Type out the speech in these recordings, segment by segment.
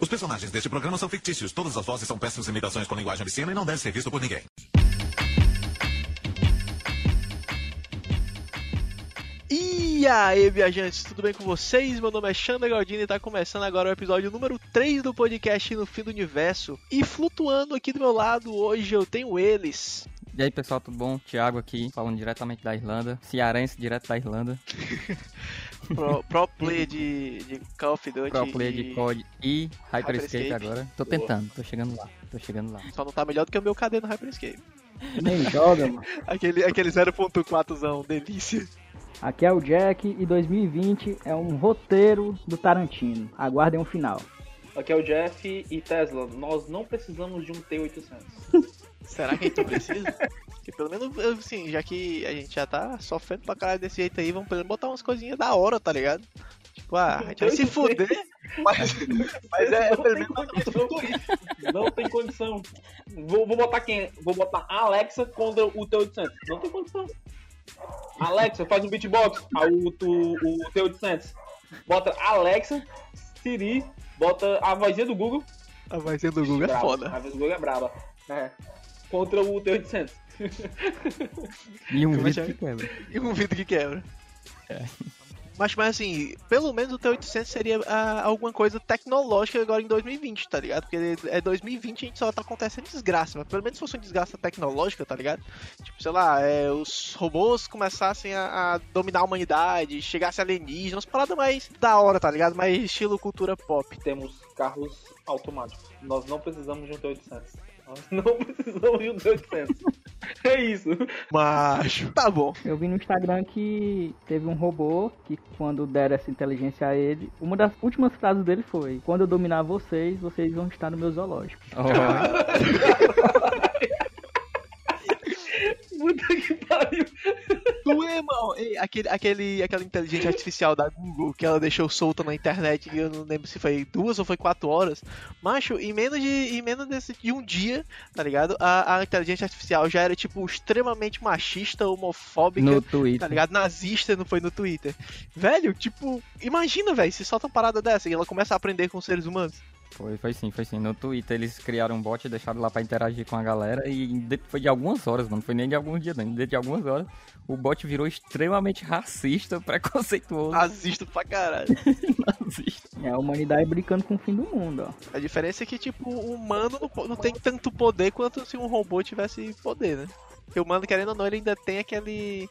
Os personagens deste programa são fictícios. Todas as vozes são péssimas imitações com linguagem obscena e não devem ser visto por ninguém. E aí, viajantes, tudo bem com vocês? Meu nome é Xander Galdini e tá começando agora o episódio número 3 do podcast No Fim do Universo. E flutuando aqui do meu lado, hoje eu tenho eles. E aí pessoal, tudo bom? Thiago aqui, falando diretamente da Irlanda, cearense direto da Irlanda. pro, pro player de, de Call of Duty. Pro player e... de COD e Hyperscape Hyperscape. agora. Tô Boa. tentando, tô chegando lá, tô chegando lá. Só não tá melhor do que o meu KD no Hyperscape. Nem joga, mano. Aquele, aquele 0.4zão, delícia. Aqui é o Jack e 2020 é um roteiro do Tarantino. Aguardem o final. Aqui é o Jeff e Tesla. Nós não precisamos de um T800. Será que a gente precisa? Porque pelo menos, assim, já que a gente já tá sofrendo pra caralho desse jeito aí, vamos pelo menos botar umas coisinhas da hora, tá ligado? Tipo, ah, a gente vai se fuder, mas, mas é, não pelo tem condição. Não tem condição. Vou, vou botar quem? Vou botar a Alexa contra o T800. Não tem condição. Alexa, faz um beatbox. Aí o, tu- o T800. Bota Alexa, Siri, bota a vozinha do Google. a vozinha do Google é foda. A voz do Google é braba. É. Contra o T800. E um é vídeo que que quebra. E um vidro que quebra. Mas, mas assim, pelo menos o T800 seria ah, alguma coisa tecnológica agora em 2020, tá ligado? Porque é 2020 e a gente só tá acontecendo desgraça, mas pelo menos se fosse uma desgraça tecnológica, tá ligado? Tipo, sei lá, é, os robôs começassem a, a dominar a humanidade, chegasse alienígenas, umas paradas mais da hora, tá ligado? Mais estilo cultura pop. Temos carros automáticos. Nós não precisamos de um T800. Não precisamos de um T800. É isso. Macho, tá bom. Eu vi no Instagram que teve um robô que, quando deram essa inteligência a ele, uma das últimas frases dele foi: Quando eu dominar vocês, vocês vão estar no meu zoológico. Puta que pariu. Tu, irmão, ei, aquele, aquele, aquela inteligência artificial da Google que ela deixou solta na internet, e eu não lembro se foi duas ou foi quatro horas. Macho, em menos de, em menos desse, de um dia, tá ligado? A, a inteligência artificial já era, tipo, extremamente machista, homofóbica, No tá Twitter. ligado? Nazista, não foi no Twitter. Velho, tipo, imagina, velho, se solta uma parada dessa e ela começa a aprender com seres humanos. Foi, foi sim, foi sim. No Twitter eles criaram um bot e deixaram lá pra interagir com a galera e foi de algumas horas, mano. Não foi nem de alguns dias, não. De algumas horas, o bot virou extremamente racista, preconceituoso. Nazista pra caralho. nazista. É a humanidade brincando com o fim do mundo, ó. A diferença é que, tipo, o humano não, não tem tanto poder quanto se um robô tivesse poder, né? Porque o humano, querendo ou não, ele ainda tem aquele.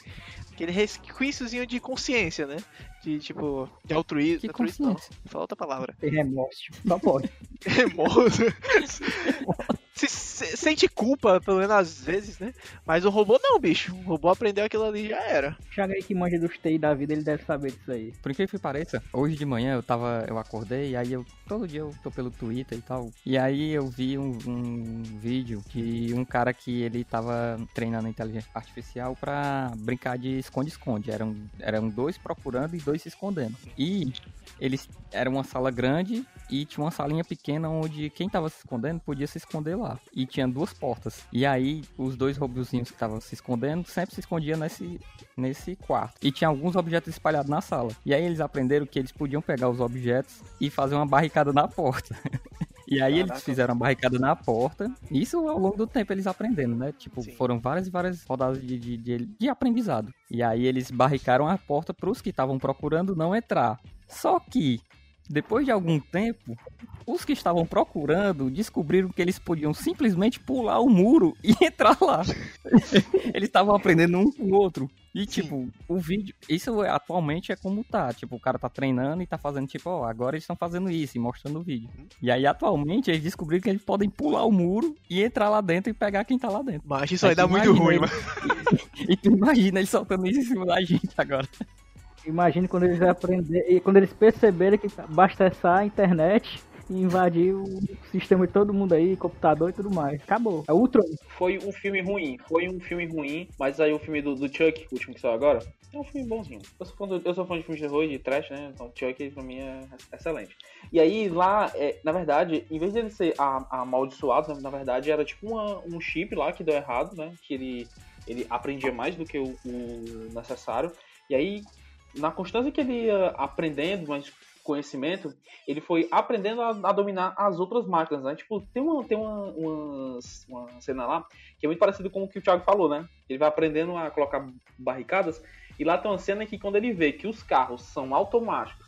Aquele resquíciozinho de consciência, né? De tipo. De altruísmo. Que altruísmo não. Fala outra palavra. Tem remorso. Só pode. Remorso. se, se- sente culpa, pelo menos às vezes, né? Mas o robô não, bicho. O robô aprendeu aquilo ali e já era. Aí que manja dos TI da vida, ele deve saber disso aí. Por incrível que pareça, hoje de manhã eu tava. Eu acordei, e aí eu. Todo dia eu tô pelo Twitter e tal. E aí eu vi um, um vídeo de um cara que ele tava treinando inteligência artificial pra brincar de esconde-esconde. Eram, eram dois procurando e dois se escondendo. E eles. Era uma sala grande e tinha uma salinha pequena onde quem tava se escondendo podia se esconder lá. E tinha duas portas. E aí os dois robozinhos que estavam se escondendo sempre se escondiam nesse, nesse quarto. E tinha alguns objetos espalhados na sala. E aí eles aprenderam que eles podiam pegar os objetos e fazer uma barricada na porta. E aí eles Caraca. fizeram uma barricada na porta. Isso ao longo do tempo eles aprendendo, né? Tipo, Sim. foram várias e várias rodadas de, de, de, de aprendizado. E aí eles barricaram a porta pros que estavam procurando não entrar. Só que, depois de algum tempo, os que estavam procurando descobriram que eles podiam simplesmente pular o muro e entrar lá. eles estavam aprendendo um com o outro. E, tipo, o vídeo. Isso é- atualmente é como tá. Tipo, o cara tá treinando e tá fazendo, tipo, ó, agora eles estão fazendo isso e mostrando o vídeo. E aí, atualmente, eles descobriram que eles podem pular o muro e entrar lá dentro e pegar quem tá lá dentro. Mas isso aí dá muito ruim, mano. E tu imagina eles soltando isso em cima da gente agora. Imagine quando eles aprenderem, quando eles perceberem que basta acessar a internet e invadir o sistema de todo mundo aí, computador e tudo mais. Acabou. É Ultron. Foi um filme ruim. Foi um filme ruim. Mas aí o filme do, do Chuck, o último que saiu agora, é um filme bonzinho. Eu sou fã, do- eu sou fã de filmes de terror e de trash, né? Então Chuck pra mim é excelente. E aí lá, é, na verdade, em vez de ele ser amaldiçoado, né, na verdade era tipo uma- um chip lá que deu errado, né? Que ele, ele aprendia mais do que o, o necessário. E aí, na constância que ele ia aprendendo, mas conhecimento, ele foi aprendendo a, a dominar as outras máquinas, né? Tipo, tem uma, tem uma, uma, uma cena lá que é muito parecido com o que o Thiago falou, né? Ele vai aprendendo a colocar barricadas e lá tem uma cena que quando ele vê que os carros são automáticos,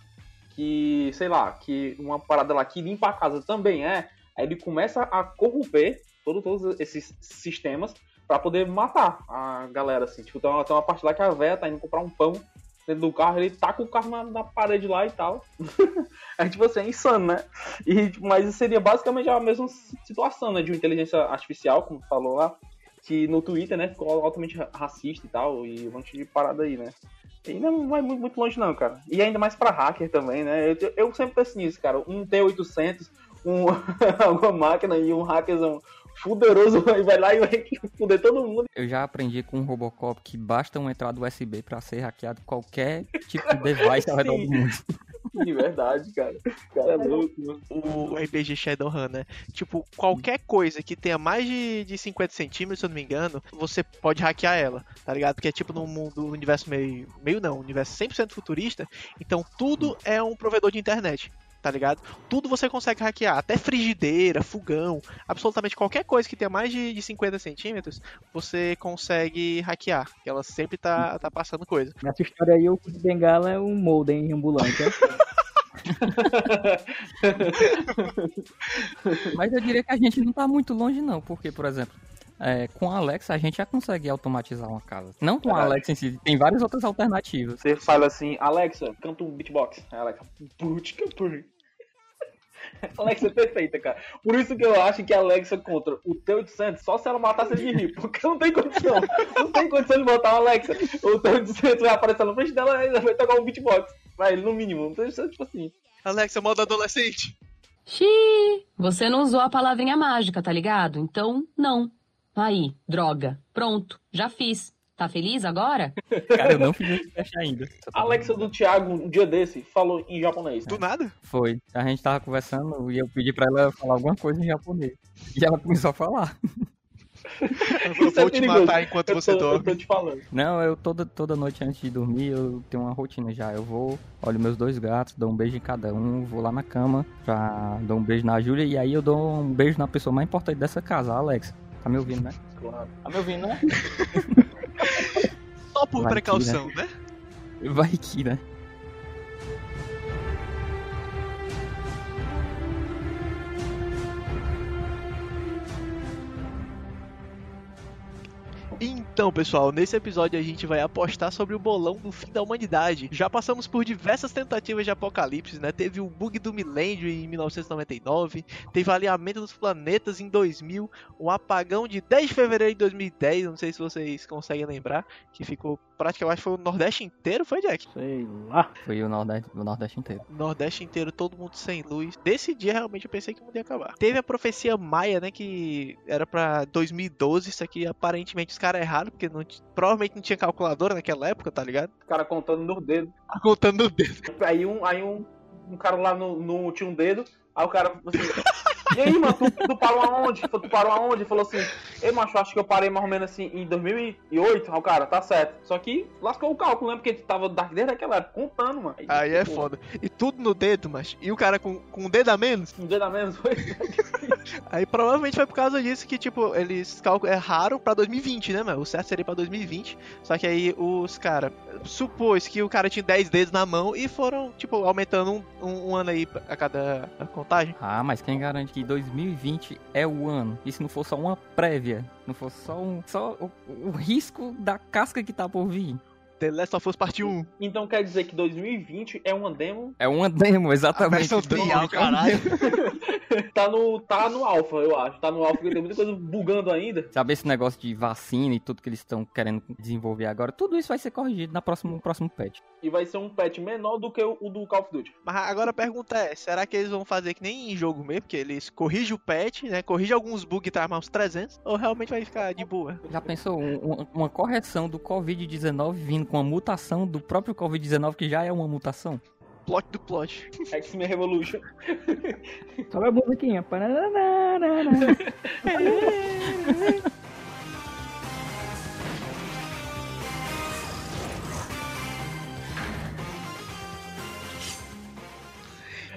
que, sei lá, que uma parada lá que limpa a casa também é, aí ele começa a corromper todo, todos esses sistemas para poder matar a galera, assim. Tipo, tem uma, tem uma parte lá que a véia tá indo comprar um pão dentro do carro, ele taca o carro na, na parede lá e tal. é tipo assim, é insano, né? E, tipo, mas seria basicamente a mesma situação, né? De uma inteligência artificial, como falou lá, que no Twitter, né, ficou altamente racista e tal, e um monte de parada aí, né? E não vai muito, muito longe não, cara. E ainda mais pra hacker também, né? Eu, eu sempre penso nisso, cara. Um T800, um, uma máquina e um hackerzão fuderoso e vai lá e vai fuder todo mundo. Eu já aprendi com o Robocop que basta uma entrada USB para ser hackeado qualquer tipo de device ao redor do mundo. De verdade, cara. Cara, é louco, mano. O RPG Shadowrun, né? Tipo, qualquer coisa que tenha mais de, de 50 centímetros, se eu não me engano, você pode hackear ela, tá ligado? Porque é tipo num mundo, um universo meio. meio não, um universo 100% futurista, então tudo é um provedor de internet tá ligado? Tudo você consegue hackear, até frigideira, fogão, absolutamente qualquer coisa que tenha mais de, de 50 centímetros, você consegue hackear, que ela sempre tá, tá passando coisa. Nessa história aí, o de bengala é um modem ambulante, né? Mas eu diria que a gente não tá muito longe não, porque, por exemplo, é, com a Alexa a gente já consegue automatizar uma casa. Não com a Alexa em si, tem várias outras alternativas. Você fala assim, Alexa, canta um beatbox. Aí Alexa, putica por. Alexa é perfeita, cara. Por isso que eu acho que a Alexa contra o T800, só se ela matasse de rir, porque não tem condição. Não tem condição de botar o Alexa. O T800 vai aparecer na frente dela e vai tocar um beatbox. Vai, no mínimo. Não tem tipo assim. Alexa, modo adolescente. Xiii, você não usou a palavrinha mágica, tá ligado? Então, não. Aí, droga. Pronto, já fiz. Tá feliz agora? Cara, eu não fiz esse teste ainda. Alexa do Thiago, um dia desse, falou em japonês. Do nada? Foi. A gente tava conversando e eu pedi pra ela falar alguma coisa em japonês. E ela começou a falar. Eu Isso é vou te perigoso. matar enquanto Eu você tô- dorme. Eu tô te falando. Não, eu toda, toda noite antes de dormir, eu tenho uma rotina já. Eu vou, olho meus dois gatos, dou um beijo em cada um, vou lá na cama, pra dou um beijo na Júlia e aí eu dou um beijo na pessoa mais importante dessa casa, a Alexa. Tá me ouvindo, né? Claro. Tá me ouvindo, né? Só por Vai que, precaução, né? Vai que, né? Então, pessoal, nesse episódio a gente vai apostar sobre o bolão do fim da humanidade. Já passamos por diversas tentativas de apocalipse, né? Teve o bug do milênio em 1999, teve o alinhamento dos planetas em 2000, o apagão de 10 de fevereiro de 2010, não sei se vocês conseguem lembrar, que ficou praticamente, foi o Nordeste inteiro, foi, Jack? Sei lá. Foi o Nordeste, o Nordeste inteiro. Nordeste inteiro, todo mundo sem luz. Nesse dia, realmente, eu pensei que o mundo ia acabar. Teve a profecia maia, né? Que era pra 2012. Isso aqui, aparentemente, os caras erraram, porque não provavelmente não tinha calculadora naquela época, tá ligado? O cara contando no dedo. Contando o dedo. Aí um, aí um, um cara lá no, no tinha um dedo, aí o cara falou assim, e aí, mano, tu, tu parou aonde? Tu parou aonde? Ele falou assim, ei, macho, acho que eu parei mais ou menos assim em 2008. Aí o cara, tá certo. Só que lascou o cálculo, né? Porque tu tava desde aquela época contando, mano. Aí é tipo, foda. E tudo no dedo, mas. E o cara com, com um dedo a menos. Um dedo a menos foi. Aí provavelmente foi por causa disso que, tipo, eles calcu- erraram pra 2020, né, mano? O certo seria pra 2020. Só que aí os caras supôs que o cara tinha 10 dedos na mão e foram, tipo, aumentando um, um- um ano aí a cada contagem. Ah, mas quem garante que 2020 é o ano? E se não for só uma prévia? Não for só um. Só o, o risco da casca que tá por vir? The Last of Us Parte 1. Então quer dizer que 2020 é uma demo. É uma demo, exatamente. versão trial, caralho. tá no, tá no alpha, eu acho. Tá no alpha, porque tem muita coisa bugando ainda. Sabe esse negócio de vacina e tudo que eles estão querendo desenvolver agora? Tudo isso vai ser corrigido na próxima, no próximo patch. E vai ser um patch menor do que o, o do Call of Duty. Mas agora a pergunta é, será que eles vão fazer que nem em jogo mesmo? Porque eles corrigem o patch, né? Corrigem alguns bugs e traz mais uns 300? Ou realmente vai ficar de boa? Já pensou um- um- uma correção do Covid-19 vindo com a mutação do próprio Covid-19, que já é uma mutação? Plot do plot. X-Men Revolution. Sobe a musiquinha.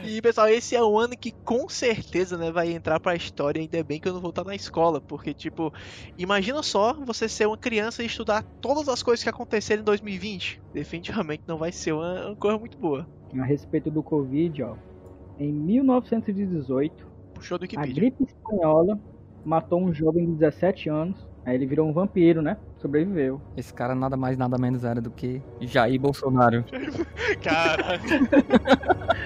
E pessoal, esse é o ano que com certeza, né, vai entrar pra história. Ainda bem que eu não vou estar na escola, porque tipo, imagina só você ser uma criança e estudar todas as coisas que aconteceram em 2020. Definitivamente não vai ser uma, uma coisa muito boa. A respeito do Covid, ó. Em 1918, Puxou do a gripe espanhola matou um jovem de 17 anos. Aí ele virou um vampiro, né? Sobreviveu. Esse cara nada mais, nada menos era do que Jair Bolsonaro. Caralho.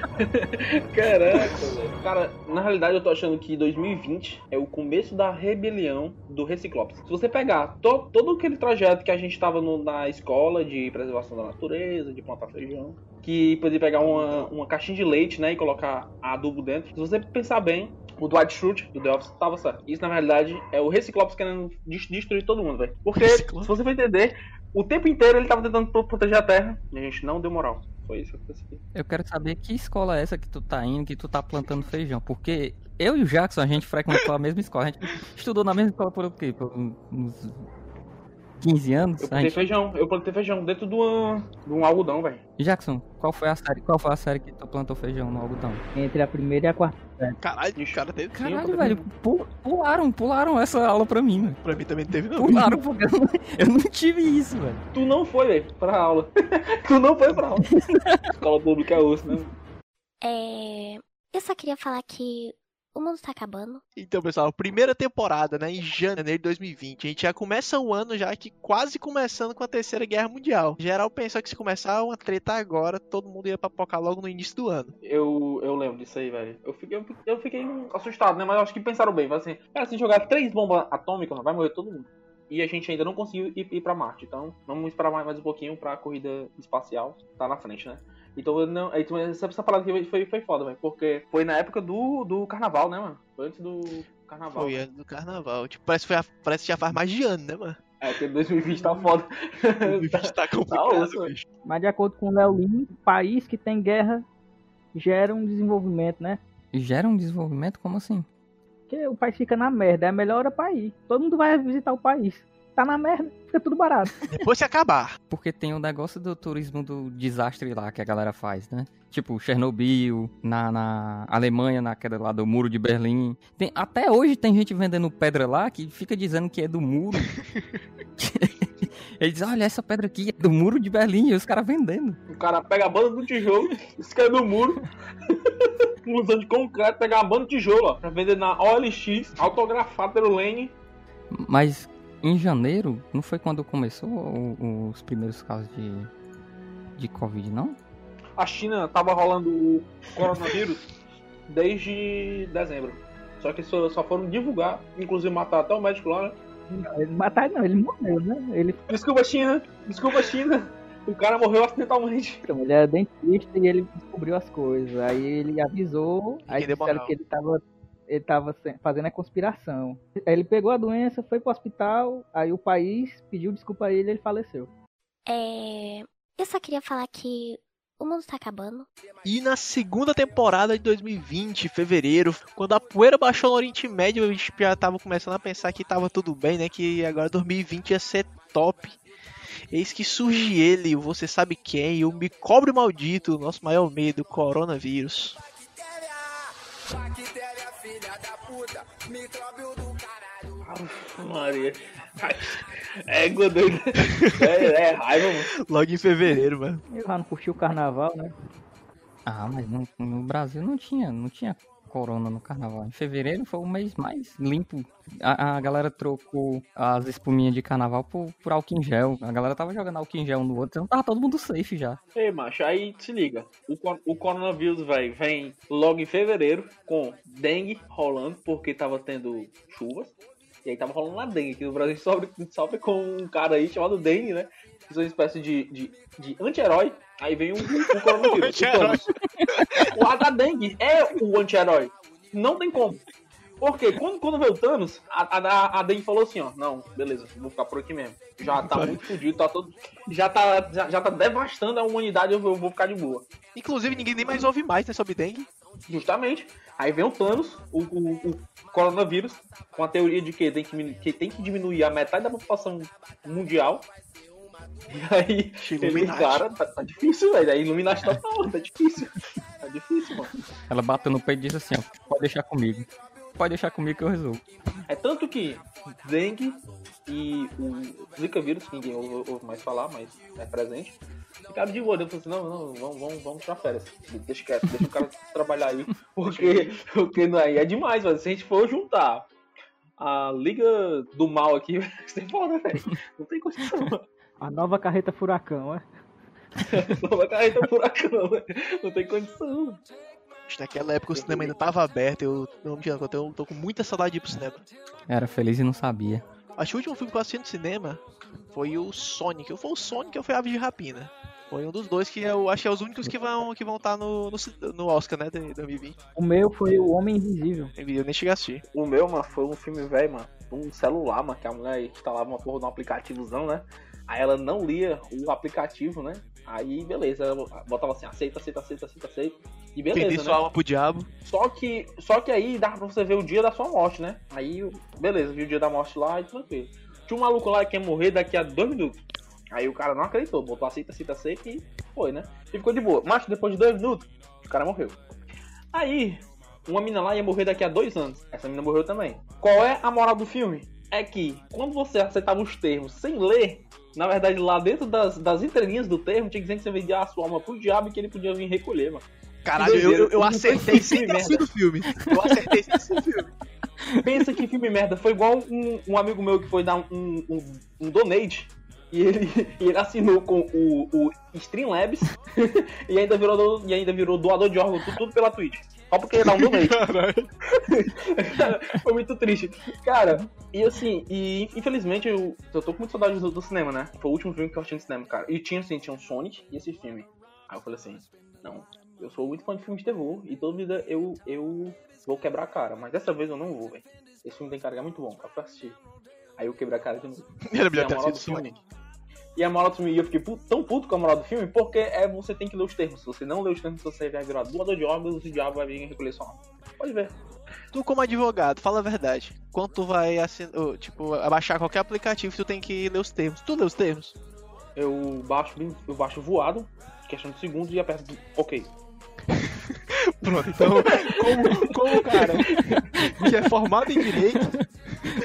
Caraca, velho. Cara, na realidade eu tô achando que 2020 é o começo da rebelião do Reciclops. Se você pegar to- todo aquele trajeto que a gente tava no- na escola de preservação da natureza, de plantar feijão, que podia pegar uma, uma caixinha de leite, né, e colocar adubo dentro. Se você pensar bem, o Dwight Schrute, do The Office, tava certo. Isso, na realidade, é o Reciclops querendo des- destruir todo mundo, velho. Porque, Reciclops? se você for entender, o tempo inteiro ele tava tentando pro- proteger a Terra e a gente não deu moral. Foi isso que aconteceu. Eu quero saber que escola é essa que tu tá indo, que tu tá plantando feijão. Porque eu e o Jackson, a gente frequentou a mesma escola. A gente estudou na mesma escola por o quê? Por uns 15 anos? Eu plantei gente- feijão, eu plantei feijão dentro de, uma, de um algodão, velho. Jackson, qual foi a série? Qual foi a série que tu plantou feijão no algodão? Entre a primeira e a quarta. Caralho, o cara teve. Caralho, velho, pu- pularam, pularam essa aula pra mim, velho. Pra mim também teve, não. Pularam porque eu não, eu não tive isso, velho. Tu não foi, velho, pra aula. tu não foi pra aula. Escola pública é osso, né? É. Eu só queria falar que o mundo tá acabando. Então, pessoal, primeira temporada, né, em janeiro de 2020. A gente já começa o ano já que quase começando com a Terceira Guerra Mundial. Em geral pensa que se começar uma treta agora, todo mundo ia papocar logo no início do ano. Eu, eu lembro disso aí, velho. Eu fiquei, eu, fiquei- eu fiquei assustado, né? Mas eu acho que pensaram bem. Falaram assim, cara, se jogar três bombas atômicas, vai morrer todo mundo. E a gente ainda não conseguiu ir, ir pra Marte. Então, vamos esperar mais, mais um pouquinho pra corrida espacial. Tá na frente, né? Então, eu não, então essa, essa parada aqui foi, foi foda, velho. Porque foi na época do, do carnaval, né, mano? Foi antes do carnaval. Foi antes do carnaval. Tipo, parece que, foi a- parece que já faz mais de ano, né, mano? É, porque 2020 tá foda. 2020 tá complicado, osso, bicho. Mas de acordo com o Léo Lin, país que tem guerra gera um desenvolvimento, né? Gera um desenvolvimento? Como assim? Porque o país fica na merda, é a melhor hora pra ir. Todo mundo vai visitar o país. Tá na merda, fica tudo barato. Depois se acabar. Porque tem o negócio do turismo do desastre lá que a galera faz, né? Tipo, Chernobyl, na, na Alemanha, na queda lá do muro de Berlim. Tem, até hoje tem gente vendendo pedra lá que fica dizendo que é do muro. Eles dizem, olha, essa pedra aqui é do muro de Berlim, e os caras vendendo. O cara pega a banda do tijolo, escreve no muro, usando de concreto, pega a banda do tijolo, ó, pra vender na OLX, autografado pelo Lane. Mas em janeiro, não foi quando começou o- os primeiros casos de, de Covid, não? A China tava rolando o coronavírus desde dezembro. Só que só, só foram divulgar, inclusive matar até o médico lá, né? Ele matar não, ele morreu, né? Ele, Desculpa, China! Desculpa, China! O cara morreu acidentalmente. então, ele era dentista e ele descobriu as coisas. Aí ele avisou, aí disseram que ele tava, ele tava se- fazendo a conspiração. Aí ele pegou a doença, foi pro hospital, aí o país pediu desculpa a ele e ele faleceu. É. Eu só queria falar que o mundo tá acabando. E na segunda temporada de 2020, fevereiro, quando a poeira baixou no Oriente Médio, a gente já tava começando a pensar que tava tudo bem, né? Que agora 2020 ia ser top. Eis que surge ele, o você sabe quem, o me cobre maldito, o nosso maior medo, o coronavírus. Maria. É, doido. É, é raiva, mano. Logo em fevereiro, mano. Eu já não curti o carnaval, né? Ah, mas no, no Brasil não tinha, não tinha corona no carnaval. Em fevereiro foi o mês mais limpo. A, a galera trocou as espuminhas de carnaval por, por álcool em gel. A galera tava jogando álcool em gel um no outro, então tava todo mundo safe já. Ei, macho, aí se liga. O, o coronavírus, velho, vem logo em fevereiro com dengue rolando, porque tava tendo chuvas. E aí tava rolando a dengue, que no Brasil sofre, sofre com um cara aí chamado dengue, né? Que é uma espécie de, de, de anti-herói. Aí vem o, o coronavírus. o. O a da dengue é o anti-herói. Não tem como. Porque quando, quando veio o Thanos, a, a, a dengue falou assim, ó, não, beleza, vou ficar por aqui mesmo. Já tá muito fudido, tá todo. Já tá, já, já tá devastando a humanidade, eu vou, eu vou ficar de boa. Inclusive, ninguém nem mais ouve mais, né, sobre dengue. Justamente. Aí vem o Thanos, o, o, o coronavírus, com a teoria de que tem que, que tem que diminuir a metade da população mundial. E aí, ele, Illuminati. cara, tá, tá difícil, velho. Aí Illuminati total, tá difícil. Tá difícil, mano. Ela bateu no peito e disse assim, ó, pode deixar comigo. Pode deixar comigo que eu resolvo. É tanto que dengue e o Zika vírus, que ninguém ouve mais falar, mas é presente, ficaram de boa. Eu falei assim, não, não, vamos, vamos, vamos tirar férias. Deixa quieto, deixa o cara trabalhar aí, porque, porque não, aí é demais, velho. Se a gente for juntar a Liga do Mal aqui, ser foda, velho. Não tem condição. A nova carreta furacão, é? Não vai cair no furacão, velho. Não tem condição. Naquela época o cinema ainda tava aberto, eu não me engano, eu tô, com muita saudade de ir pro cinema. Era feliz e não sabia. Acho que o último filme que eu assisti no cinema foi o Sonic. Ou foi o Sonic ou foi Aves de Rapina. Foi um dos dois que eu acho que é os únicos que vão que vão estar no, no, ci- no Oscar, né, de 2020. O meu foi o Homem Invisível. Eu nem cheguei a assistir. O meu, mano, foi um filme velho, mano. Um celular, mano, que a mulher instalava uma porra de um aplicativozão, né? Aí ela não lia o aplicativo, né? Aí, beleza, ela botava assim, aceita, aceita, aceita, aceita, aceita. E beleza, sua né? alma pro diabo. Só que, só que aí dava pra você ver o dia da sua morte, né? Aí, beleza, viu o dia da morte lá e tranquilo. Tinha um maluco lá que ia morrer daqui a dois minutos. Aí o cara não acreditou, botou aceita, aceita, aceita e foi, né? E ficou de boa. Mas depois de dois minutos, o cara morreu. Aí, uma mina lá ia morrer daqui a dois anos. Essa mina morreu também. Qual é a moral do filme? É que quando você aceitava os termos sem ler, na verdade lá dentro das, das entrelinhas do termo tinha que dizer que você vendia a sua alma pro diabo e que ele podia vir recolher, mano. Caralho, eu, eu, eu acertei sem ter filme. Eu acertei sem filme. Pensa que filme merda. Foi igual um, um amigo meu que foi dar um, um, um donate. E ele, e ele assinou com o, o Streamlabs e, ainda virou, do- e ainda virou doador de órgão, tudo, tudo pela Twitch. Só porque dar um donate. Cara, foi muito triste. Cara, e assim, e infelizmente eu, eu tô com muita saudade do, do cinema, né? Foi o último filme que eu assisti no cinema, cara. E tinha assim, tinha um Sonic e esse filme. Aí eu falei assim, não, eu sou muito fã de filmes de terror e toda vida eu, eu vou quebrar a cara, mas dessa vez eu não vou, velho. Esse filme tem carga muito bom, pra assistir. Aí eu quebrei a cara de novo. Era E melhor ter assistido do o filme. E a moral do filme, e eu fiquei tão puto com a moral do filme, porque é você tem que ler os termos. Se você não ler os termos, você vai virar doador de órgãos e o diabo vai vir recolher sua alma. Pode ver. Tu como advogado, fala a verdade. Quando tu vai assin... tipo, abaixar qualquer aplicativo, tu tem que ler os termos. Tu lê os termos? Eu baixo, bem- eu baixo voado, questão de segundos, e aperto ok. Pronto, então, como, como o cara que é formado em direito,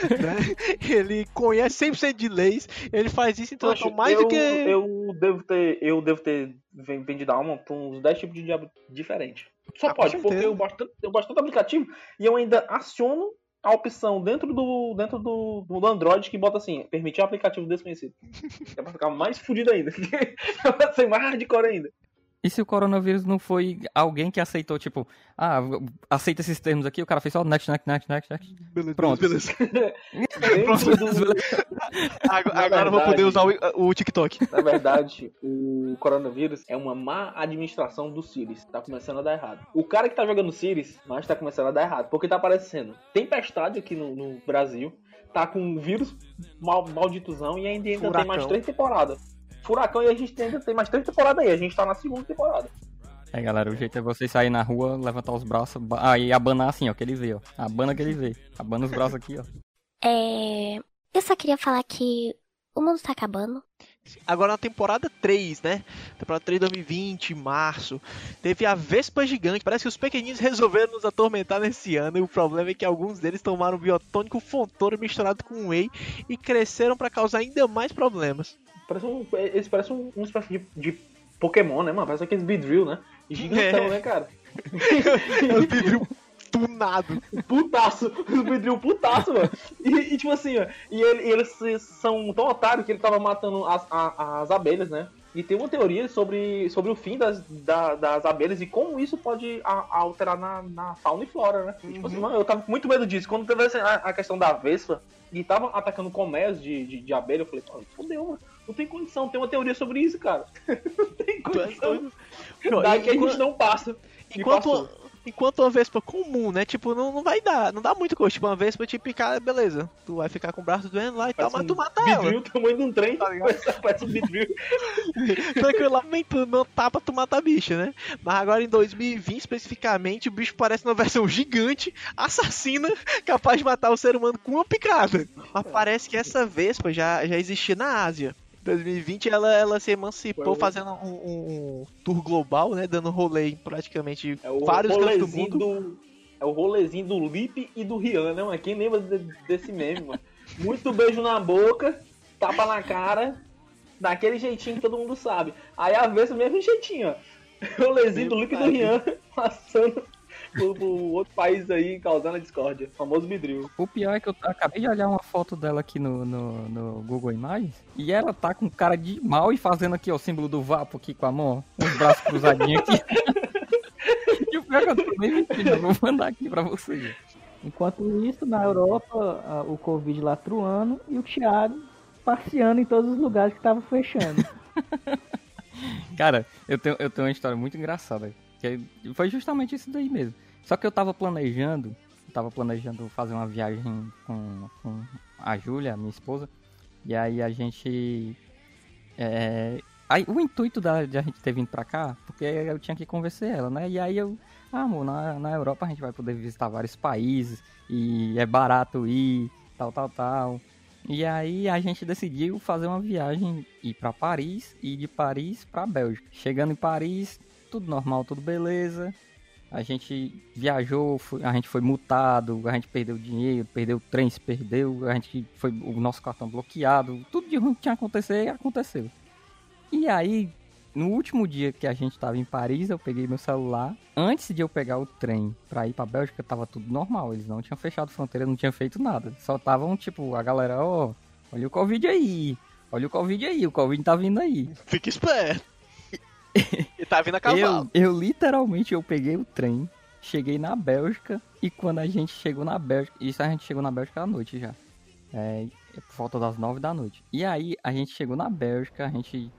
né, ele conhece 100% de leis, ele faz isso então Poxa, mais eu, do que. Eu devo ter, eu devo ter ven- vendido a alma pra uns 10 tipos de diabo diferentes. Só Ah, pode, porque eu tanto, eu baixo tanto aplicativo e eu ainda aciono a opção dentro do dentro do, do Android que bota assim, permitir aplicativo desconhecido. é pra ficar mais fudido ainda. é pra ser mais hardcore ainda. E se o coronavírus não foi alguém que aceitou, tipo, ah, aceita esses termos aqui, o cara fez só next, next, next, next, next. Beleza, Pronto. beleza. Do, Agora, Na eu vou poder usar o, o TikTok. Na verdade, o coronavírus é uma má administração do Sirius. Tá começando a dar errado. O cara que tá jogando Sirius, mas tá começando a dar errado. Porque tá aparecendo tempestade aqui no, no Brasil. Tá com um vírus mal, malditozão e ainda, ainda tem mais três temporadas. Furacão e a gente ainda tem mais três temporadas aí. A gente tá na segunda temporada. É, galera, o jeito é vocês sair na rua, levantar os braços, ah, e abanar assim, ó, que ele vê, ó. Abana que ele vê. Abana os braços aqui, ó. É. Eu só queria falar que o mundo tá acabando. Agora na temporada 3, né? Temporada 3 de 2020, março. Teve a Vespa Gigante. Parece que os pequeninos resolveram nos atormentar nesse ano. E o problema é que alguns deles tomaram biotônico Fontoura misturado com whey e cresceram pra causar ainda mais problemas. Parece um, eles parecem um, uma espécie de, de Pokémon, né, mano? Parece aqueles Beedrill, né? Gigantão, É. né, cara? Os vidros tunado. putaço, os Beedrill putaço, mano. E, e, tipo assim, ó, e, ele- e eles são tão otários que ele tava matando as, a- as abelhas, né? E tem uma teoria sobre, sobre o fim das, da- das abelhas e como isso pode a- alterar na, na fauna e flora, né? E, tipo assim, mano, eu tava com muito medo disso. Quando teve a, a questão da Vespa e tava atacando comércio de, de, de abelha, eu falei, fodeu, mano. Não tem condição, tem uma teoria sobre isso, cara. não tem condição. Daqui a gente não passa. Enquanto, enquanto uma Vespa comum, né? Tipo, não, não vai dar, não dá muito gosto. Tipo, uma Vespa te picar, beleza. Tu vai ficar com o braço doendo lá e tal, mas tu um mata ela. Beedrill, tamanho de um trem, Tá ligado? parece um Beedrill. Tranquilamente, tu não tapa, tu mata a bicha, né? Mas agora em 2020, especificamente, o bicho parece uma versão gigante, assassina, capaz de matar o ser humano com uma picada. Mas parece que essa Vespa já, já existia na Ásia. 2020 ela, ela se emancipou o- fazendo um, um tour global, né? Dando rolê em praticamente É o vários cantos do mundo. do. É o rolezinho do Lip e do Rihanna, né, mano? Quem lembra de- desse meme, mano? Muito beijo na boca, tapa na cara, daquele jeitinho que todo mundo sabe. Aí a vez do mesmo jeitinho, ó. Rolezinho do Lip e do Rihanna passando pro, pro outro país aí, causando a discórdia. Famoso vidril. O pior é que eu acabei de olhar uma foto dela aqui no, no, no Google Imagens e ela tá com cara de mal e fazendo aqui ó, o símbolo do Vapo aqui com a mão, os braços cruzadinhos aqui. e o pior é que eu tô bem mentindo, eu vou mandar aqui pra vocês. Enquanto isso, na Europa, o Covid lá truando e o Thiago passeando em todos os lugares que tava fechando. Cara, eu tenho, eu tenho uma história muito engraçada. Que foi justamente isso daí mesmo. Só que eu tava planejando, tava planejando fazer uma viagem com, com a Júlia, minha esposa. E aí a gente. é, aí, o intuito da, de a gente ter vindo pra cá, porque eu tinha que convencer ela, né? E aí eu. Ah, amor, na, na Europa a gente vai poder visitar vários países e é barato ir, tal, tal, tal. E aí a gente decidiu fazer uma viagem, ir pra Paris e de Paris pra Bélgica. Chegando em Paris, tudo normal, tudo beleza. A gente viajou, foi- a gente foi multado, a gente perdeu dinheiro, perdeu o trem, se perdeu, a gente foi o nosso cartão bloqueado, tudo de ruim que tinha que acontecer, aconteceu. E aí, no último dia que a gente tava em Paris, eu peguei meu celular. Antes de eu pegar o trem pra ir pra Bélgica, tava tudo normal. Eles não tinham fechado fronteira, não tinham feito nada. Só estavam, tipo, a galera, ó, olha o Covid aí. Olha o Covid aí, o Covid tá vindo aí. Fica esperto. e tá vindo a cavalo. Eu, eu literalmente eu peguei o trem, cheguei na Bélgica e quando a gente chegou na Bélgica, isso a gente chegou na Bélgica à noite já. É, por volta das nove da noite. E aí a gente chegou na Bélgica, a gente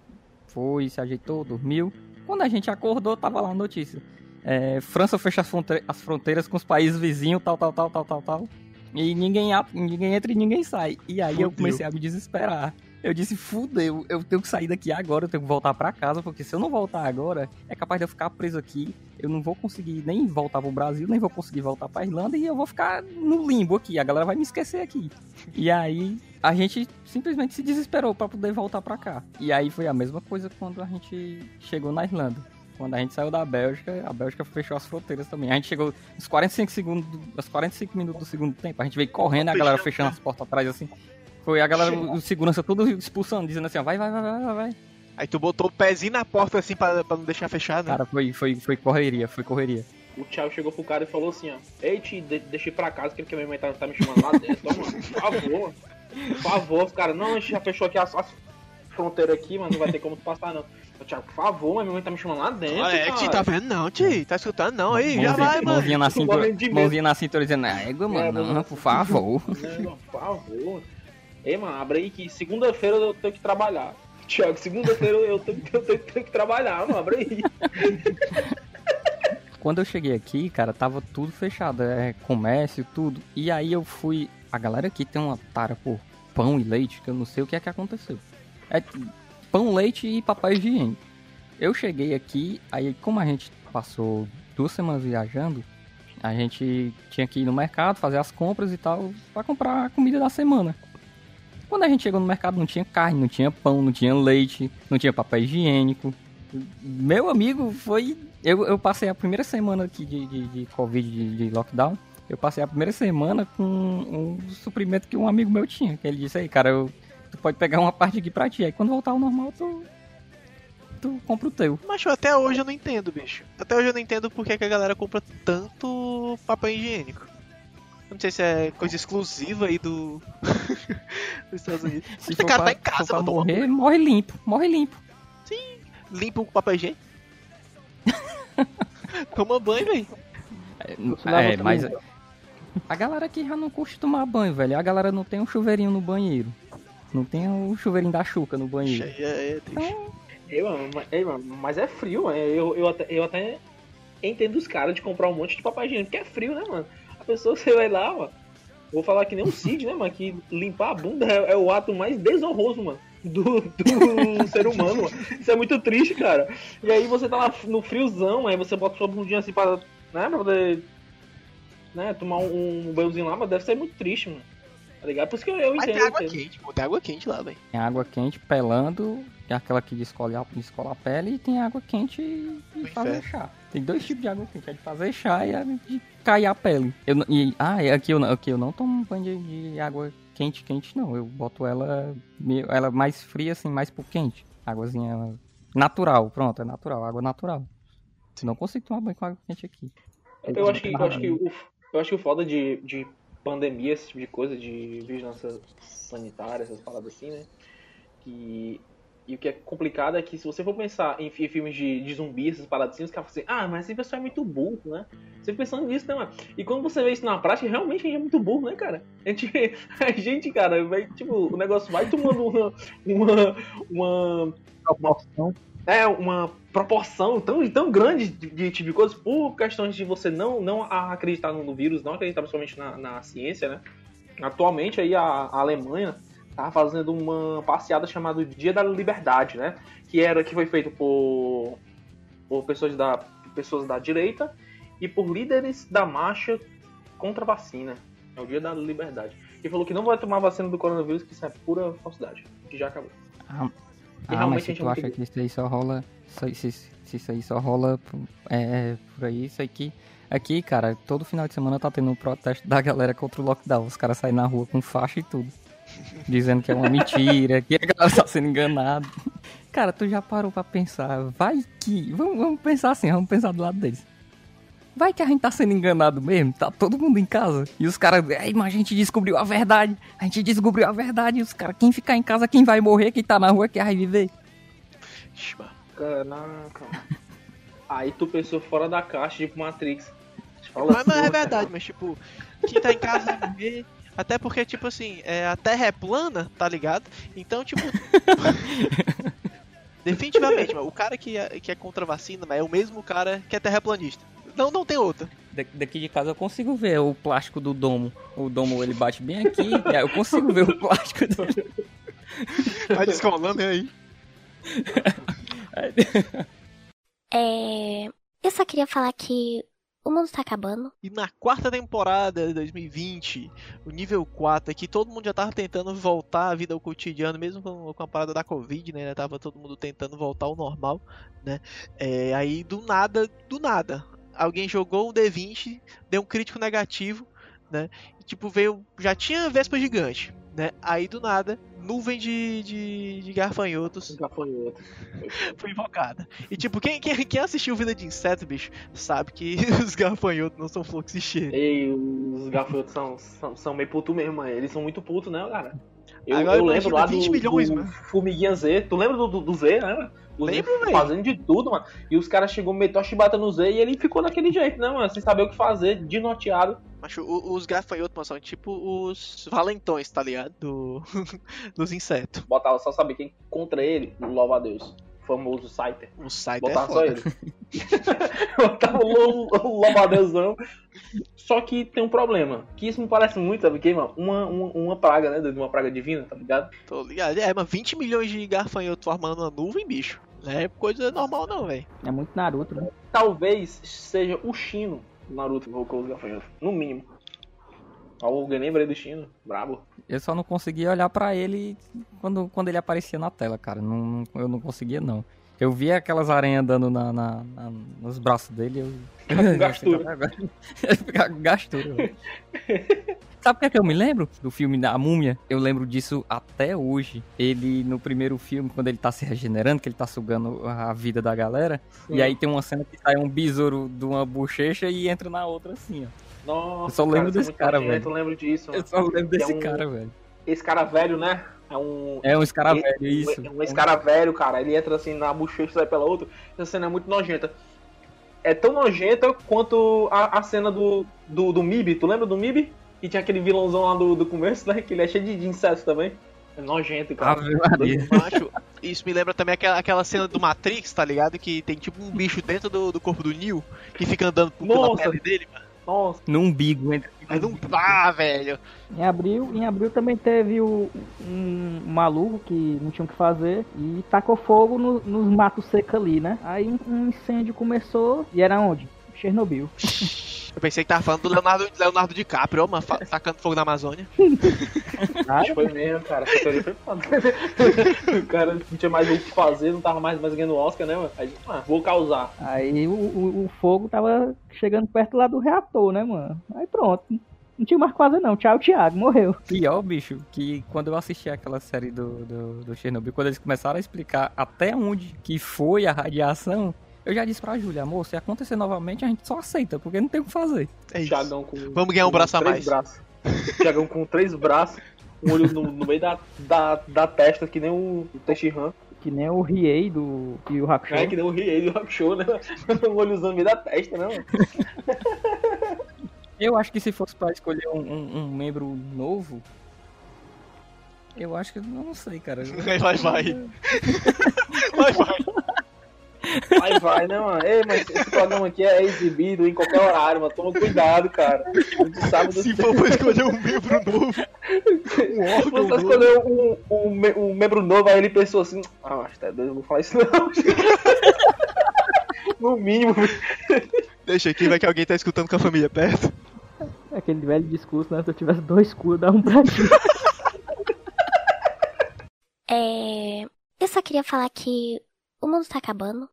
foi, se ajeitou, dormiu. Quando a gente acordou, tava lá a notícia. É, França fecha as, fronte- as fronteiras com os países vizinhos, tal, tal, tal, tal, tal, tal. E ninguém, ninguém entra e ninguém sai. E aí eu Fudeu. comecei a me desesperar. Eu disse, fudeu, eu tenho que sair daqui agora, eu tenho que voltar pra casa, porque se eu não voltar agora, é capaz de eu ficar preso aqui. Eu não vou conseguir nem voltar pro Brasil, nem vou conseguir voltar pra Irlanda e eu vou ficar no limbo aqui. A galera vai me esquecer aqui. E aí a gente simplesmente se desesperou pra poder voltar pra cá. E aí foi a mesma coisa quando a gente chegou na Irlanda. Quando a gente saiu da Bélgica, a Bélgica fechou as fronteiras também. A gente chegou nos 45 segundos, aos 45 minutos do segundo tempo, a gente veio correndo, a galera fechando as portas atrás assim. Foi a galera, o segurança todo expulsando, dizendo assim, ó, vai, vai, vai, vai, vai, vai. Aí tu botou o pezinho na porta assim pra, pra não deixar fechado. né? Cara, foi, foi, foi correria, foi correria. O Thiago chegou pro cara e falou assim, ó. Ei, te de ir pra casa, que porque minha mãe tá, tá me chamando lá dentro, ó, mano. Por favor. Por favor, os caras, não, a gente já fechou aqui as, as fronteiras aqui, mano, não vai ter como tu passar, não. Ô, Thiago, por favor, minha mãe tá me chamando lá dentro, Ah, é, cara. Ti, tá vendo não, Ti? Tá escutando não aí? Já Mãozinha, vai, mano. mãozinha na cintura, mãozinha na cintura dizendo, égua, mano, É, não, por favor. Não, por favor. Ei, mano, abre aí que segunda-feira eu tenho que trabalhar. Thiago, segunda-feira eu tenho, eu tenho- tenho que trabalhar, mano, abre aí. Quando eu cheguei aqui, cara, tava tudo fechado, é comércio, tudo. E aí eu fui. A galera aqui tem uma tara por pão e leite, que eu não sei o que é que aconteceu. É pão, leite e papel higiênico. Eu cheguei aqui, aí como a gente passou duas semanas viajando, a gente tinha que ir no mercado, fazer as compras e tal, pra comprar a comida da semana. Quando a gente chegou no mercado, não tinha carne, não tinha pão, não tinha leite, não tinha papel higiênico. Meu amigo, foi. Eu, eu passei a primeira semana aqui de, de, de Covid, de, de lockdown. Eu passei a primeira semana com um suprimento que um amigo meu tinha. Que ele disse aí, cara, eu, tu pode pegar uma parte aqui pra ti. Aí quando voltar ao normal, tu. Tu compra o teu. Mas até hoje eu não entendo, bicho. Até hoje eu não entendo por que, que a galera compra tanto papel higiênico. Eu não sei se é coisa exclusiva aí do. dos Estados Unidos. Se Esse cara pra, tá em casa, pra morrer, morre limpo. Morre limpo. Limpa o papel higiênico. Toma banho, velho. É, tudo. mas a galera aqui já não curte tomar banho, velho. A galera não tem um chuveirinho no banheiro. Não tem o chuveirinho da chuca no banheiro. É, é triste. Ei, mano, mas, ei, mano, mas é frio, mano. Eu, eu, até, eu até entendo os caras de comprar um monte de papel higiênico, porque é frio, né, mano? A pessoa, você vai lá, mano. Vou falar que nem o Cid, né, mano? Que limpar a bunda é, é o ato mais desonroso, mano. Do, do ser humano, mano. Isso é muito triste, cara. E aí você tá lá no friozão, aí você bota sua bundinha assim pra, né, pra poder né, tomar um, um banhozinho lá, mas deve ser muito triste, mano. Tá ligado? Por isso que eu, eu Mas entendo. tem água entendo. quente, pô. Tem água quente lá, velho. Tem água quente pelando, tem aquela que descola, a- descola a pele, e tem água quente Do fazer inferno. chá. Tem dois tipos de água quente, a de fazer chá e a de cair a pele. Eu, e, ah, é aqui eu, não- aqui eu não tomo banho de, de água quente, quente não. Eu boto ela, meio- ela mais fria, assim, mais pro quente. Águazinha natural, pronto, é natural, água natural. Não consigo tomar banho com água quente aqui. Eu acho que, eu acho que, o, eu acho que o foda de, de pandemia, esse tipo de coisa, de vigilância sanitária, essas paradas assim, né? Que, e o que é complicado é que se você for pensar em fi- filmes de, de zumbi, essas paradas assim, os caras falam assim, ah, mas esse pessoal é muito burro, né? Você fica pensando nisso, né, mano? E quando você vê isso na prática, realmente a gente é muito burro, né, cara? A gente, a gente cara, vai, tipo, o negócio vai tomando uma, uma, uma Proporção. é uma proporção tão, tão grande de, de tipo de coisas por questões de você não, não acreditar no, no vírus, não acreditar principalmente na, na ciência, né? Atualmente aí a, a Alemanha tá fazendo uma passeada chamada Dia da Liberdade, né? Que era que foi feito por, por pessoas da pessoas da direita e por líderes da marcha contra a vacina. É o Dia da Liberdade. E falou que não vai tomar vacina do coronavírus, que isso é pura falsidade, que já acabou. Ah, E ah, mas se é tu acha que isso aí só rola. Se, se, se isso aí só rola é, por aí, isso aqui. Aqui, cara, todo final de semana tá tendo um protesto da galera contra o lockdown. Os caras saem na rua com faixa e tudo. Dizendo que é uma mentira, que a galera tá sendo enganada. Cara, tu já parou pra pensar, vai que. Vamos, vamos pensar assim, vamos pensar do lado deles. Vai que a gente tá sendo enganado mesmo, tá todo mundo em casa. E os caras, mas a gente descobriu a verdade. A gente descobriu a verdade. E os caras, quem ficar em casa, quem vai morrer, quem tá na rua, quem vai viver. Caraca. Aí tu pensou fora da caixa, tipo Matrix. Fala Mas, mas é verdade, mas tipo, quem tá em casa vai morrer. Até porque, tipo assim, é, a Terra é plana, tá ligado? Então, tipo. definitivamente, mano, o cara que é, que é contra a vacina mas é o mesmo cara que é terraplanista. Não, não tem outra. Da- Daqui de casa eu consigo ver o plástico do domo. O domo ele bate bem aqui, aí eu consigo ver o plástico do. Vai descolando aí. É. Eu só queria falar que o mundo tá acabando. E na quarta temporada de 2020, o nível 4 aqui, todo mundo já tava tentando voltar à vida ao cotidiano, mesmo com, a parada da Covid, né? Ainda Tava todo mundo tentando voltar ao normal, né? É, aí do nada, do nada, alguém jogou um D20, deu um crítico negativo, né? E, tipo, veio. Já tinha Vespa gigante, né? Aí do nada, nuvem de, de, de garfanhotos Gafanhoto. foi invocada. E tipo, quem, quem, quem assistiu Vida de Inseto, bicho, sabe que os garfanhotos não são fluxo cheiro. Ei, os gafanhotos são, são, são meio putos mesmo, mano. Eles são muito putos, né, cara? Eu, Agora eu lembro lá do, 20 milhões, do mano. Formiguinha Z. Tu lembra do, do, do Z, né, Z Lembro, velho. fazendo de tudo, mano. E os caras chegou, meteu a chibata no Z e ele ficou daquele jeito, né, mano? Sem saber o que fazer, desnorteado. Mas o- os garfanhotos, mano, são tipo os valentões, tá ligado? Do... Dos insetos. Botava só saber quem contra ele, louva a Deus. Famoso Scyther. O site é Botava só foda. ele. Botava o o louva-a-Deusão. Só que tem um problema. Que isso me parece muito, sabe o que, mano? Uma, uma, uma praga, né? De uma praga divina, tá ligado? Tô ligado. É, mas 20 milhões de garfanhotos formando uma nuvem, bicho. Não é coisa normal não, velho. É muito Naruto, né? Talvez seja o Shino do Naruto invocou os gafanhotos. No mínimo. Lembra aí do Shino? Brabo. Eu só não conseguia olhar pra ele quando, quando ele aparecia na tela, cara. Não, eu não conseguia, não. Eu via aquelas aranhas andando na, na- na- nos braços dele, eu. Gastura. Com gastura. velho. Sabe o que é que eu me lembro? Do filme da Múmia. Eu lembro disso até hoje. Ele, no primeiro filme, quando ele tá se regenerando, que ele tá sugando a vida da galera. E aí tem uma cena que sai um besouro de uma bochecha e entra na outra assim, ó. Nossa, Eu só lembro isso é desse cara, velho. Eu lembro disso. Eu só lembro é desse um- cara, velho. Esse cara velho, né? É um. É um escaravelho, Esse- isso. Um, esse cara velho, cara, ele entra assim na bochecha e sai pela outra. Essa cena é muito nojenta. É tão nojenta quanto a, a cena do, do, do Mib. Tu lembra do Mib? Que tinha aquele vilãozão lá do, do começo, né? Que ele é cheio de, de insetos também. É nojento, cara. Ave Maria. Macho, isso me lembra também aquela, aquela cena do Matrix, tá ligado? Que tem tipo um bicho dentro do, do corpo do Neo que fica andando por- pela pele dele, mano. Nossa. No umbigo, entre. Mas não. Ah, velho. Em abril, em abril também teve o, um maluco que não tinha o que fazer e tacou fogo no- nos matos secos ali, né? Aí um, um incêndio começou e era onde? Chernobyl. Eu pensei que tava falando do Leonardo, Leonardo DiCaprio, ó, mano, tacando fogo na Amazônia. Acho que foi mesmo, cara. Essa teoria foi foda. o cara não tinha mais o que fazer, não tava mais, mais ganhando Oscar, né, mano? Aí, ah, vou causar. Aí o, o, o fogo tava chegando perto lá do reator, né, mano? Aí pronto. Não tinha mais o que fazer não. Tchau, Thiago. Morreu. Pior, bicho, que quando eu assisti aquela série do, do, do Chernobyl, quando eles começaram a explicar até onde que foi a radiação, eu já disse pra Júlia, amor, se acontecer novamente, a gente só aceita, porque não tem o que fazer. É isso. Thiagão com. Vamos ganhar um com braço a mais. Braços. Thiagão com três braços, um olho no, no meio da, da, da testa, que nem o, o Tenshinhan. Que nem o Riei do Yu Hakusho. É, que nem o Riei do Show, né? um olhozão no meio da testa, né, mano? Eu acho que se fosse pra escolher um, um- um membro novo, eu acho que, eu não sei, cara. Vai, vai, vai. Vai, vai. Vai, né, mano? Ei, mas esse programa aqui é exibido em qualquer horário, mano. Toma cuidado, cara. A gente sabe do Se for pra escolher um membro novo, um órgão Você escolheu um, um, um membro novo, aí ele pensou assim, ah, acho que tá doido, eu não vou falar isso não. no mínimo. Deixa aqui, vai que alguém tá escutando com a família perto. Aquele velho discurso, né? Se eu tivesse dois cu, eu dava um pra ti. É. Eu só queria falar que o mundo tá acabando.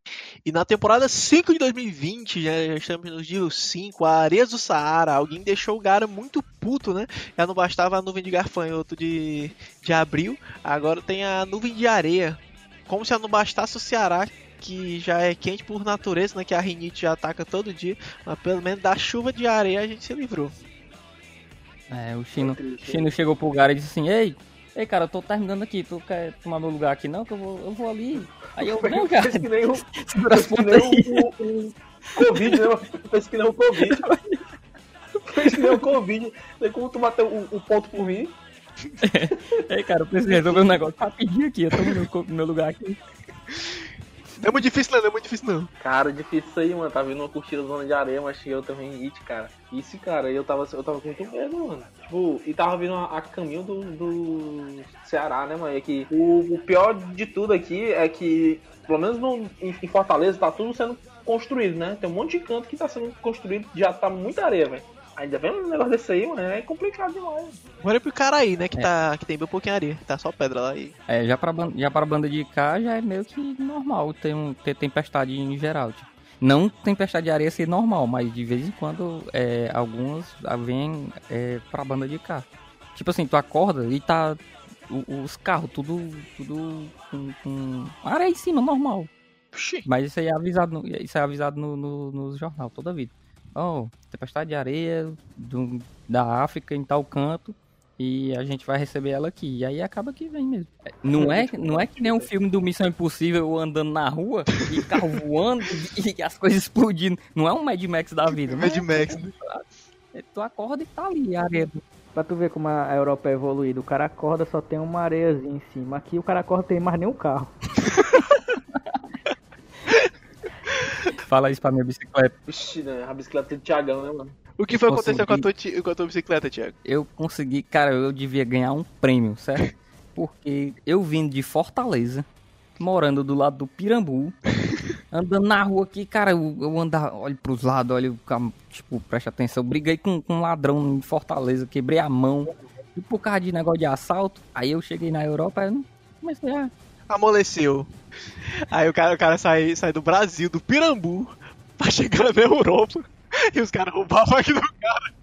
E na temporada 5 de 2020, já estamos no dia 5, a Areias do Saara. Alguém deixou o Gara muito puto, né? Já não bastava a nuvem de garfanhoto de, de abril, agora tem a nuvem de areia. Como se não bastasse o Ceará, que já é quente por natureza, né? Que a rinite já ataca todo dia. Mas pelo menos da chuva de areia a gente se livrou. É, o Chino, Chino chegou pro cara e disse assim, ei, ei, cara, eu tô terminando aqui, tu quer tomar meu lugar aqui não? Que eu vou, eu vou ali. Aí eu, não, cara, Pensa que nem o, que nem aí. o, o Covid, né? Pensa que nem o Covid. Pensa que nem o Covid. Tem como tu bater o, o ponto por mim. Ei, cara, eu preciso resolver um negócio rapidinho aqui, eu tô no meu, no meu lugar aqui. É muito difícil, não, não é muito difícil, não. Cara, difícil isso aí, mano. Tá vindo uma curtida zona de areia, mas eu também hit, cara. Isso, cara, eu tava, eu tava com muito medo, mano. Tipo, e tava vindo a, a caminho do, do Ceará, né, mano? É que o, o pior de tudo aqui é que, pelo menos no, em, em Fortaleza, tá tudo sendo construído, né? Tem um monte de canto que tá sendo construído, já tá muita areia, velho. Ainda vem um negócio desse aí, mano, é complicado demais. Agora é pro cara aí, né? Que, É. tá, que tem bem pouquinho areia. Tá só pedra lá e. É, já pra, já pra banda de cá já é meio que normal ter, um, ter tempestade em geral, tipo. Não tempestade de areia ser normal, mas de vez em quando é, algumas vêm é, pra banda de cá. Tipo assim, tu acorda e tá os carros tudo, tudo com, com areia em cima, normal. Mas isso aí é avisado no, isso é avisado no, no, no jornal toda vida. Oh, tempestade de areia do, da África em tal canto e a gente vai receber ela aqui. E aí acaba que vem mesmo. É, Não é, não é que nem um filme do Missão Impossível andando na rua e carro voando e as coisas explodindo. Não é um Mad Max da vida. Mad Não Max, né? é- Tu acorda e tá ali a areia. Pra tu ver como a Europa é evoluída. O cara acorda, só tem uma areiazinha em cima. Aqui o cara acorda, tem mais nenhum carro. Fala isso pra minha bicicleta. Ixi, né? A bicicleta do Thiagão, né, mano? O que foi Consegui. acontecer com a, tua, ti- com a tua bicicleta, Thiago? eu consegui, cara, eu devia ganhar um prêmio, certo? Porque eu vim de Fortaleza, morando do lado do Pirambu, andando na rua aqui, cara, eu, eu andava, olho pros lados, olho, tipo, preste atenção, briguei com, com um ladrão em Fortaleza, quebrei a mão, e por causa de negócio de assalto, aí eu cheguei na Europa, eu não comecei a... Amoleceu. Aí o cara, o cara sai, sai do Brasil, do Pirambu, pra chegar na Europa. E os caras roubavam aqui do cara.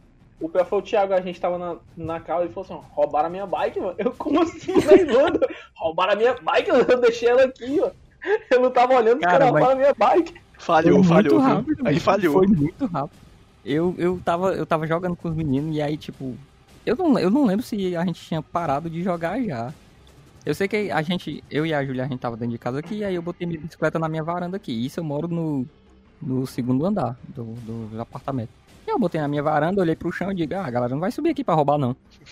O pior foi o Thiago, a gente tava na, na cal e falou assim, ó, roubaram a minha bike, mano. Eu, como assim, velho, mano? Roubaram a minha bike, mano. eu deixei ela aqui, ó. Eu não tava olhando, os Cara, caras mas- roubaram a minha bike. Falhou, falhou. viu? rápido, Aí falhou. Foi muito rápido. Eu, eu, tava, eu tava jogando com os meninos e aí, tipo. Eu não, eu não lembro se a gente tinha parado de jogar já. Eu sei que a gente, eu e a Julia, a gente tava dentro de casa aqui, e aí eu botei minha bicicleta na minha varanda aqui. Isso eu moro no, no segundo andar do, do, do apartamento. E eu botei na minha varanda, olhei pro chão e digo, ah, a galera não vai subir aqui pra roubar, não.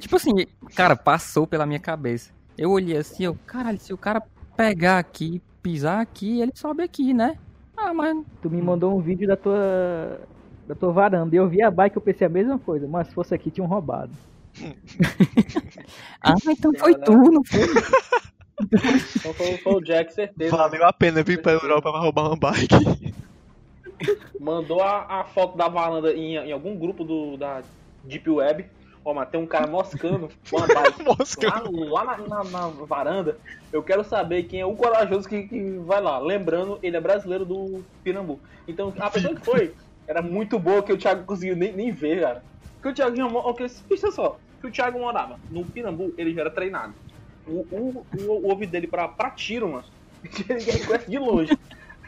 tipo assim, cara, passou pela minha cabeça. Eu olhei assim, eu, caralho, se o cara pegar aqui, pisar aqui, ele sobe aqui, né? Ah, mas Tu me mandou um vídeo da tua da tua varanda. E eu vi a bike, eu pensei a mesma coisa. Mas se fosse aqui, tinham roubado. Ah, então foi tu, não foi? Então foi, foi o Jack, certeza. Valeu a pena vir pra Europa pra roubar uma bike. mandou a, a foto da varanda em, em algum grupo do, da Deep Web. Ó, mas tem um cara moscando com uma bike Moscando. lá, lá na, na- na varanda. Eu quero saber quem é o corajoso que, que vai lá. Lembrando, ele é brasileiro do Pirambu. Então, a pessoa que foi era muito boa que o Thiago conseguiu nem, nem ver, cara. Porque o Thiago já mo- ok, Pensa só, que o Thiago morava no Pirambu, ele já era treinado. O, o, o, o ouvido dele pra, pra tiro, mano, ele conhece de longe.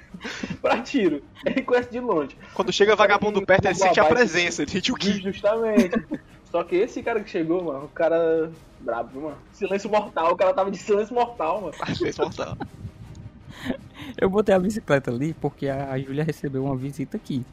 pra tiro, ele conhece de longe. Quando chega vagabundo perto, ele sente a presença, ele sente o Ki. Justamente. Só que esse cara que chegou, mano, o cara. Brabo, viu, mano. Silêncio mortal, o cara tava de silêncio mortal, mano. Fez mortal. Eu botei a bicicleta ali porque a a Júlia recebeu uma visita aqui.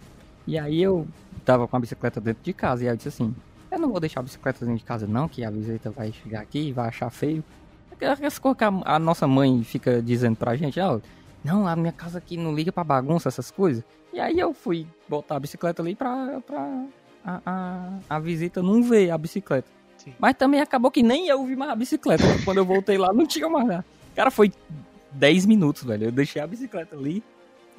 E aí eu tava com a bicicleta dentro de casa e aí eu disse assim, eu não vou deixar a bicicleta dentro de casa não, que a visita vai chegar aqui e vai achar feio. Aquelas coisas que a, nossa mãe fica dizendo pra gente, ó, não, a minha casa aqui não liga pra bagunça, essas coisas. E aí eu fui botar a bicicleta ali pra, pra a, a, a visita não ver a bicicleta. Sim. Mas também acabou que nem eu vi mais a bicicleta. Quando eu voltei lá, não tinha mais nada. Cara, foi 10 minutos, velho. Eu deixei a bicicleta ali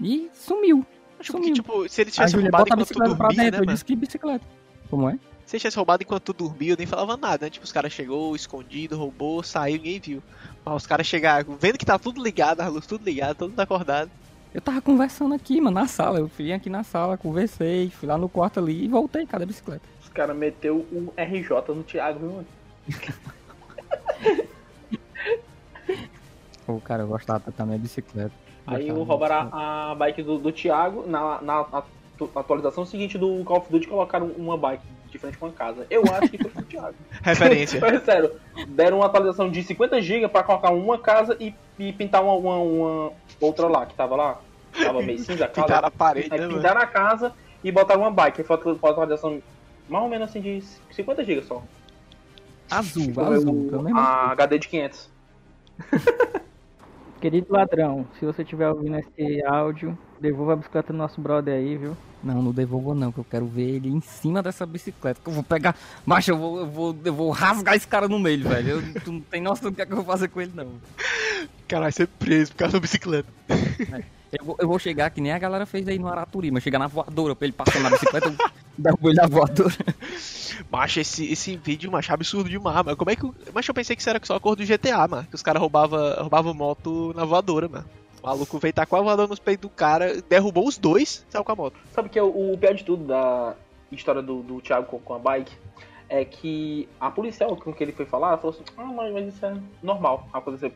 e sumiu. Acho Sumiu. que, tipo, se ele tivesse roubado enquanto tu bicicleta pra dormia, dentro. né, eu disse que bicicleta. Como é? Se ele tivesse roubado enquanto tu dormia, eu nem falava nada, né? Tipo, os caras chegou, escondido, roubou, saiu, ninguém viu. Mas os caras chegaram, vendo que tá tudo ligado, a luz tudo ligada, todo mundo acordado. Eu tava conversando aqui, mano, na sala. Eu fui aqui na sala, conversei, fui lá no quarto ali e voltei. Cadê a bicicleta? Os caras meteu um RJ no Thiago, viu, mano? Pô, cara, eu gostava da minha bicicleta. Aí o roubaram a, a bike do, do Thiago. Na, na atu- atualização seguinte do Call of Duty colocaram uma bike de frente com a casa. Eu acho que foi Thiago. Referência. Mas, sério, deram uma atualização de 50 GB pra colocar uma casa e, e pintar uma, uma, uma outra lá, que tava lá. Tava meio cinza a casa. Pintaram a parede, né, mano? pintaram a casa e botaram uma bike. Foi uma atualização mais ou menos assim de 50 GB só. Azul, azul. a HD de 500. Querido ladrão, se você estiver ouvindo esse áudio, devolva a bicicleta do nosso brother aí, viu? Não, não devolvo não, que eu quero ver ele em cima dessa bicicleta. Que eu vou pegar. Macho, eu vou, eu vou, eu vou rasgar esse cara no meio, velho. Eu, tu não tem noção do que, é que eu vou fazer com ele, não. Caralho, ser preso por causa da bicicleta. Eu vou, eu vou chegar que nem a galera fez aí no Araturima, chegar na voadora pra ele passando na bicicleta, eu derrubo ele na voadora. Macho, esse, esse vídeo, macho, é absurdo demais, mano. Como é que. Macho, eu pensei que isso era só a cor do GTA, mano. Que os caras roubavam roubava moto na voadora, mano. O maluco veio tacar a voadora nos peitos do cara, derrubou os dois, saiu com a moto. Sabe que é o, o pior de tudo da história do, do Thiago com, com a bike? É que a policial com que ele foi falar falou assim: Ah, mas, mas isso é normal acontecer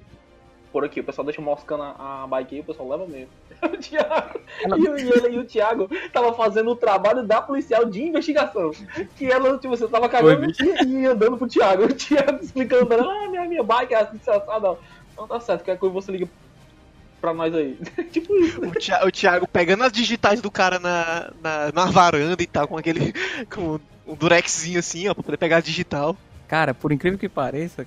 por aqui. O pessoal deixa moscando a, a bike aí, o pessoal leva mesmo. O Thiago, e, o- ele e o Thiago tava fazendo o trabalho da policial de investigação. Que ela, tipo, você tava cagando e, e andando pro Thiago. O Thiago explicando, ah, minha, minha bike é assim, assim, não. Não tá certo, qualquer coisa você liga pra nós aí. tipo isso. O, Thi- o Thiago pegando as digitais do cara na, na, na varanda e tal, com aquele. com um durexzinho assim, ó, pra poder pegar a digital. Cara, por incrível que pareça,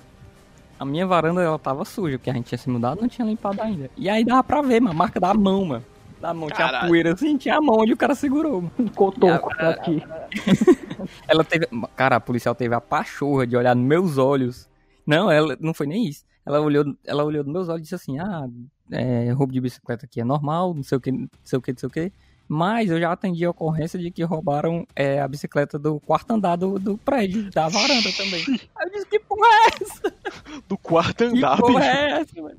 a minha varanda ela tava suja, porque a gente tinha se mudado não tinha limpado ainda. E aí dava pra ver, mano, a marca da mão, mano. Da mão, tinha Caralho. poeira assim, tinha a mão onde o cara segurou, mano. Um cotoco E a- aqui. Ela teve. Cara, a policial teve a pachorra de olhar nos meus olhos. Não, ela não foi nem isso. Ela olhou, ela olhou nos meus olhos e disse assim: Ah, é, roubo de bicicleta aqui é normal, não sei o que, não sei o que, não sei o que. Mas eu já atendi a ocorrência de que roubaram é, a bicicleta do quarto andar do, do prédio, da varanda também. Aí eu disse: Que porra é essa? Do quarto Que andar, porra bicho. é essa, mano?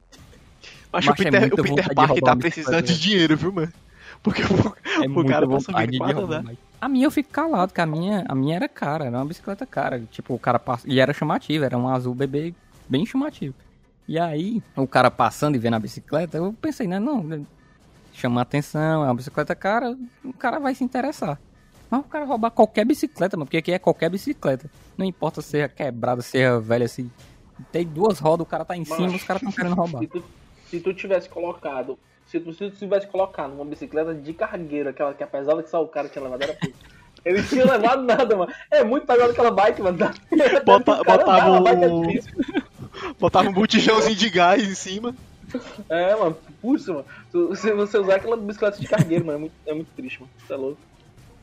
Mas Macho, o é Peter, muita o Peter Parker tá precisando de dinheiro, viu, mano? Porque o, É o cara passa vindo de quarto roubar, A minha eu fico calado, porque a minha, a minha era cara, era uma bicicleta cara. Tipo, o cara passa. E era chamativa, era um azul bebê bem chamativo. E aí, o cara passando e vendo a bicicleta, eu pensei, né, não, né, chama atenção, é uma bicicleta cara, o cara vai se interessar. Mas o cara roubar qualquer bicicleta, mano, porque aqui é qualquer bicicleta. Não importa se é quebrada, se é velha, se tem duas rodas, o cara tá em cima, Mas- os caras estão querendo roubar. Se tu, se tu tivesse colocado. Se tu, se tu tivesse colocado uma bicicleta de cargueira, aquela que é pesada que só o cara tinha levado era pouco. Ele não tinha levado nada, mano. É muito pesado aquela bike, mano. Dá- Bota- cara botava bike é o- difícil. Botava um botijãozinho de gás em cima. É, mano. Puxa, mano. Se você usar aquela bicicleta de cargueiro, mano, é muito, é muito triste, mano. Você é louco.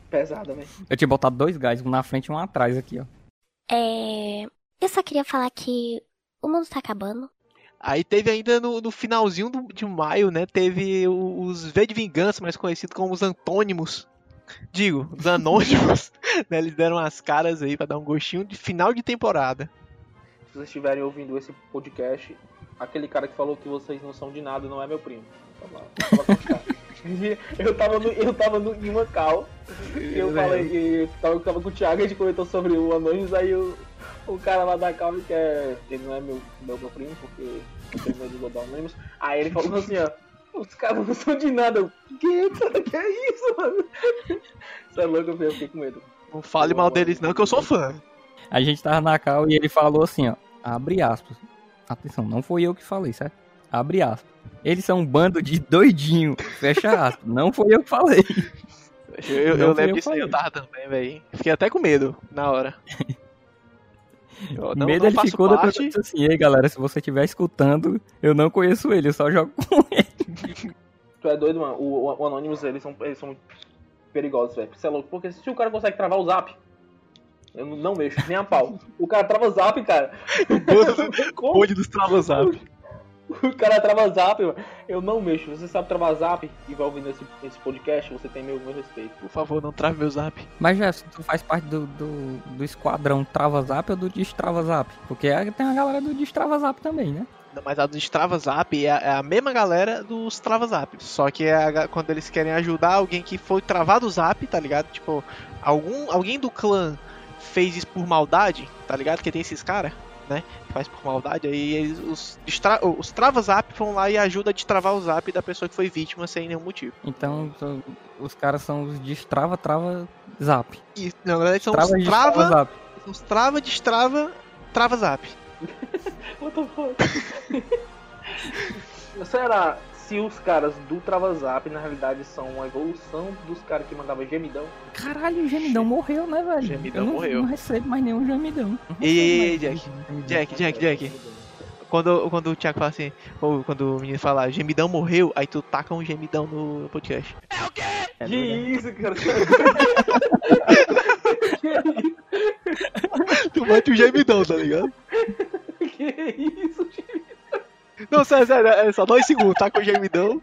Pesada, velho. Eu tinha botado dois gás, um na frente e um atrás aqui, ó. É. Eu só queria falar que o mundo tá acabando. Aí teve ainda no, no finalzinho do- de maio, né? Teve os V de Vingança, mais conhecidos como os Antônimos. Digo, os Anônimos. né? Eles deram as caras aí pra dar um gostinho de final de temporada. Se vocês estiverem ouvindo esse podcast, aquele cara que falou que vocês não são de nada não é meu primo. Tá. Eu tava, no, eu tava no, em Macau, e eu falei, e eu tava, tava com o Thiago, a gente comentou sobre o Anônimos, aí o, o cara lá da Cal, que é, ele não é meu, meu, meu primo, porque eu tenho medo de botar Anônimos, aí ele falou assim, ó, os caras não são de nada, eu, que, cara, que é isso, mano? Você é louco, eu fiquei com medo. Não fale mal deles não, que eu sou fã. A gente tava na cal e ele falou assim, ó. Abre aspas. Atenção, não foi eu que falei, certo? Abre aspas. Eles são um bando de doidinho. Fecha aspas. Não foi eu que falei. Eu, eu, lembro eu disso aí, que eu tava também, velho. Fiquei até com medo na hora. Eu não, Medo não ele ficou parte. eu disse assim, ei galera, se você estiver escutando, eu não conheço ele, eu só jogo com ele. Tu é doido, mano. O, o, o Anonymous, eles são, eles são muito perigosos, velho. Você é louco. Porque se o cara consegue travar o zap, eu não- não mexo, nem a pau. O cara trava o zap, cara. Como? Bonde dos travas zap. O cara trava zap, mano. Eu não mexo. Você sabe travar zap e vai ouvindo esse, esse podcast, você tem meu, meu respeito. Por favor, não trave meu zap. Mas já, tu faz parte do, do, do esquadrão Trava Zap ou do Destrava Zap? Porque tem a galera do Destrava Zap também, né? Mas a dos Trava Zap é a, é a mesma galera dos Trava Zap. Só que é a quando eles querem ajudar alguém que foi travado o Zap, tá ligado? Tipo, algum, alguém do clã fez isso por maldade, tá ligado? Porque tem esses caras, né? Que faz por maldade. Aí eles, os, destra- os Trava Zap vão lá e ajudam a destravar o Zap da pessoa que foi vítima sem nenhum motivo. Então, os caras são os Destrava, Trava, Zap. E na verdade são Trava, os Destrava, Trava, Zap. os Trava, Destrava, Trava Zap. What the fuck? Será se os caras do Travazap na realidade são uma evolução dos caras que mandavam gemidão? Caralho, o gemidão morreu, né, velho? Gemidão Eu não, morreu. não recebo mais nenhum gemidão. Ei, ei, recebo mais Jack. gemidão. Jack, Jack, Jack. Quando, quando o Thiago fala assim, ou quando o menino fala gemidão morreu, aí tu taca um gemidão no podcast. É que verdade. isso, cara? tu mete o gemidão, tá ligado? que isso, gente? Não, sério, sério, é só dois segundos, taca o gemidão.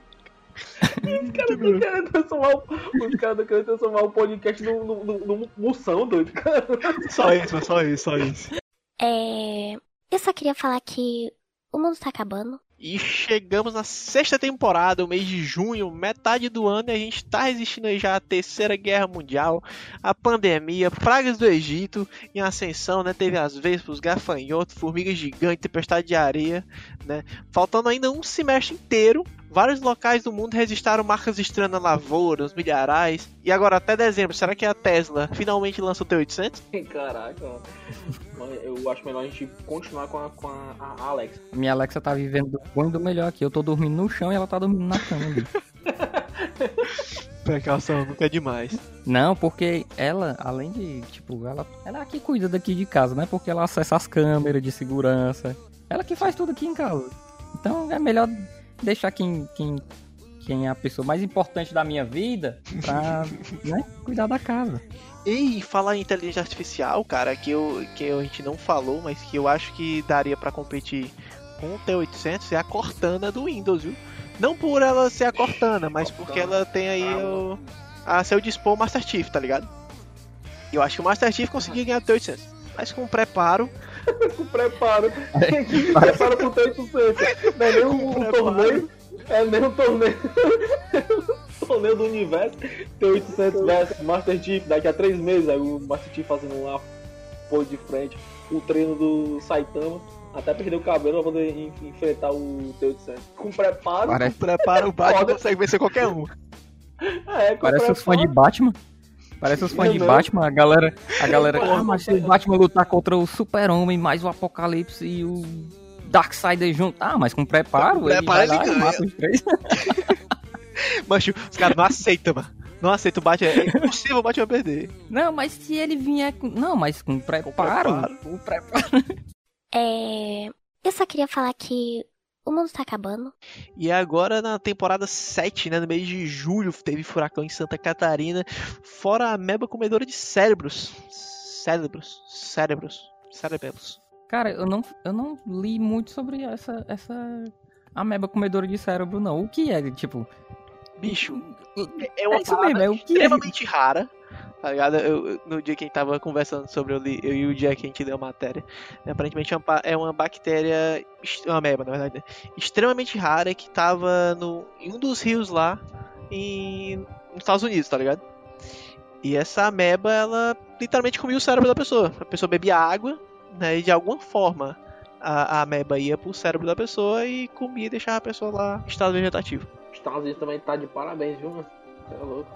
Os caras estão querendo transformar o, os caras querendo transformar o podcast num, num, num, num moção, doido, cara. Só isso, só isso, só isso. É. Eu só queria falar que o mundo tá acabando. E chegamos na sexta temporada, o mês de junho, metade do ano, e a gente tá resistindo já à terceira guerra mundial, a pandemia, pragas do Egito, em ascensão, né? Teve as vespas, os gafanhotos, formigas gigantes, tempestade de areia, né? Faltando ainda um semestre inteiro. Vários locais do mundo registraram marcas estranhas na lavoura, nos milharais. E agora, até dezembro, será que a Tesla finalmente lança o T800? Caraca, mano. Eu acho melhor a gente continuar com a, com a, a Alex. Minha Alexa tá vivendo do bom e do melhor aqui. Eu tô dormindo no chão e ela tá dormindo na cama. Precaução, nunca é demais. Não, porque ela, além de, tipo, ela, ela é a que cuida daqui de casa, né? Porque ela acessa as câmeras de segurança. Ela que faz tudo aqui em casa. Então é melhor deixar quem, quem, quem é a pessoa mais importante da minha vida pra, né, cuidar da casa. E falar em inteligência artificial, cara, que, eu, que a gente não falou, mas que eu acho que daria pra competir com o T800 é a Cortana do Windows, viu? Não por ela ser a Cortana, mas porque ela tem aí o, a seu dispor o Master Chief, tá ligado? E eu acho que o Master Chief conseguiu ganhar o T800. Mas com preparo, Com preparo. preparo pro 800. Não é nem um, um Preparo. torneio. É nem um torneio. torneio do universo. Tem 800 versus Master Chief daqui a três meses. Aí o Master Chief fazendo lá apoio de frente. O treino do Saitama. Até perder o cabelo pra poder en- enfrentar o T800. Com preparo. Parece, com preparo o Batman consegue vencer qualquer um. É, com parece os fãs de preparo. Batman. Parece os fãs de. Batman, a galera. A galera. Ah, mas se o Batman lutar contra o Super-Homem, mais o Apocalipse e o Darkseid junto. Ah, mas com preparo, Com ele preparo vai ele lá e ganha. mata os três. Mas tio, os caras não aceitam, mano. Não aceitam o Batman. É impossível o Batman perder. Não, mas se ele vier com. Não, mas com preparo. preparo. Com preparo. É. Eu só queria falar que o mundo tá acabando. E agora na temporada 7, né, no mês de julho, teve furacão em Santa Catarina, fora a meba comedora de cérebros. Cérebros, cérebros, cérebros. Cara, eu não, eu não li muito sobre essa, essa ameba comedora de cérebro, não. O que é, tipo... Bicho, é uma É isso parada mesmo, é o que é. extremamente rara. Tá ligado? Eu, no dia que a gente tava conversando sobre, eu, li, eu e o Jack, a gente leu a matéria. Aparentemente é uma, é bactéria, est- uma ameba, na verdade, extremamente rara que tava no, em um dos rios lá em, nos Estados Unidos, tá ligado? E essa ameba, ela literalmente comia o cérebro da pessoa. A pessoa bebia água, né, e de alguma forma a, a ameba ia pro cérebro da pessoa e comia e deixava a pessoa lá em estado vegetativo. Os Estados Unidos também tá de parabéns, viu, mano? É louco.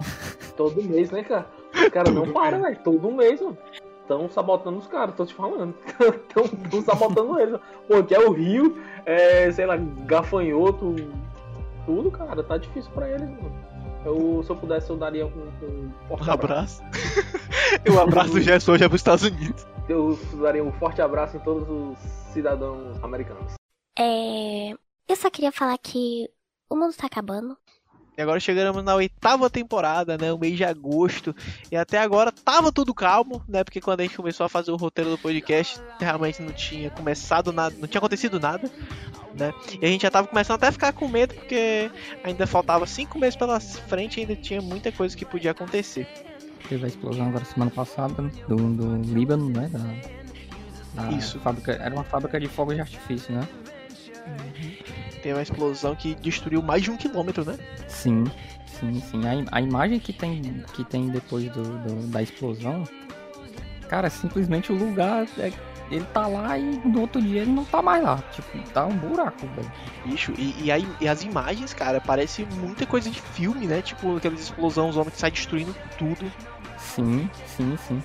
Todo mês, né, cara? Os caras não param, velho. Todo mês, mano. Estão sabotando os caras, tô te falando. Estão sabotando eles. Pô, que é o Rio, é, sei lá, gafanhoto, tudo, cara. Tá difícil pra eles, mano. Eu, se eu pudesse, eu daria um, um forte Um abraço. abraço. e o abraço do Gerson já é pros Estados Unidos. Eu daria um forte abraço em todos os cidadãos americanos. É. Eu só queria falar que o mundo tá acabando. E agora chegamos na oitava temporada, né? O mês de agosto. E até agora tava tudo calmo, né? Porque quando a gente começou a fazer o roteiro do podcast, realmente não tinha começado nada, não tinha acontecido nada, né? E a gente já tava começando até a ficar com medo, porque ainda faltava cinco meses pela frente e ainda tinha muita coisa que podia acontecer. Teve a explosão agora semana passada né, do, do Líbano, né? Da, da Isso. Fábrica, era uma fábrica de fogos de artifício, né? Tem uma explosão que destruiu mais de um quilômetro, né? Sim, sim, sim. A, im- a imagem que tem, que tem depois do, do- da explosão, cara, simplesmente o lugar, é- ele tá lá e no outro dia ele não tá mais lá. Tipo, tá um buraco, velho. Bicho, e, e, aí, e as imagens, cara, parece muita coisa de filme, né? Tipo, aquelas explosões, os homens que saem destruindo tudo. Sim, sim, sim.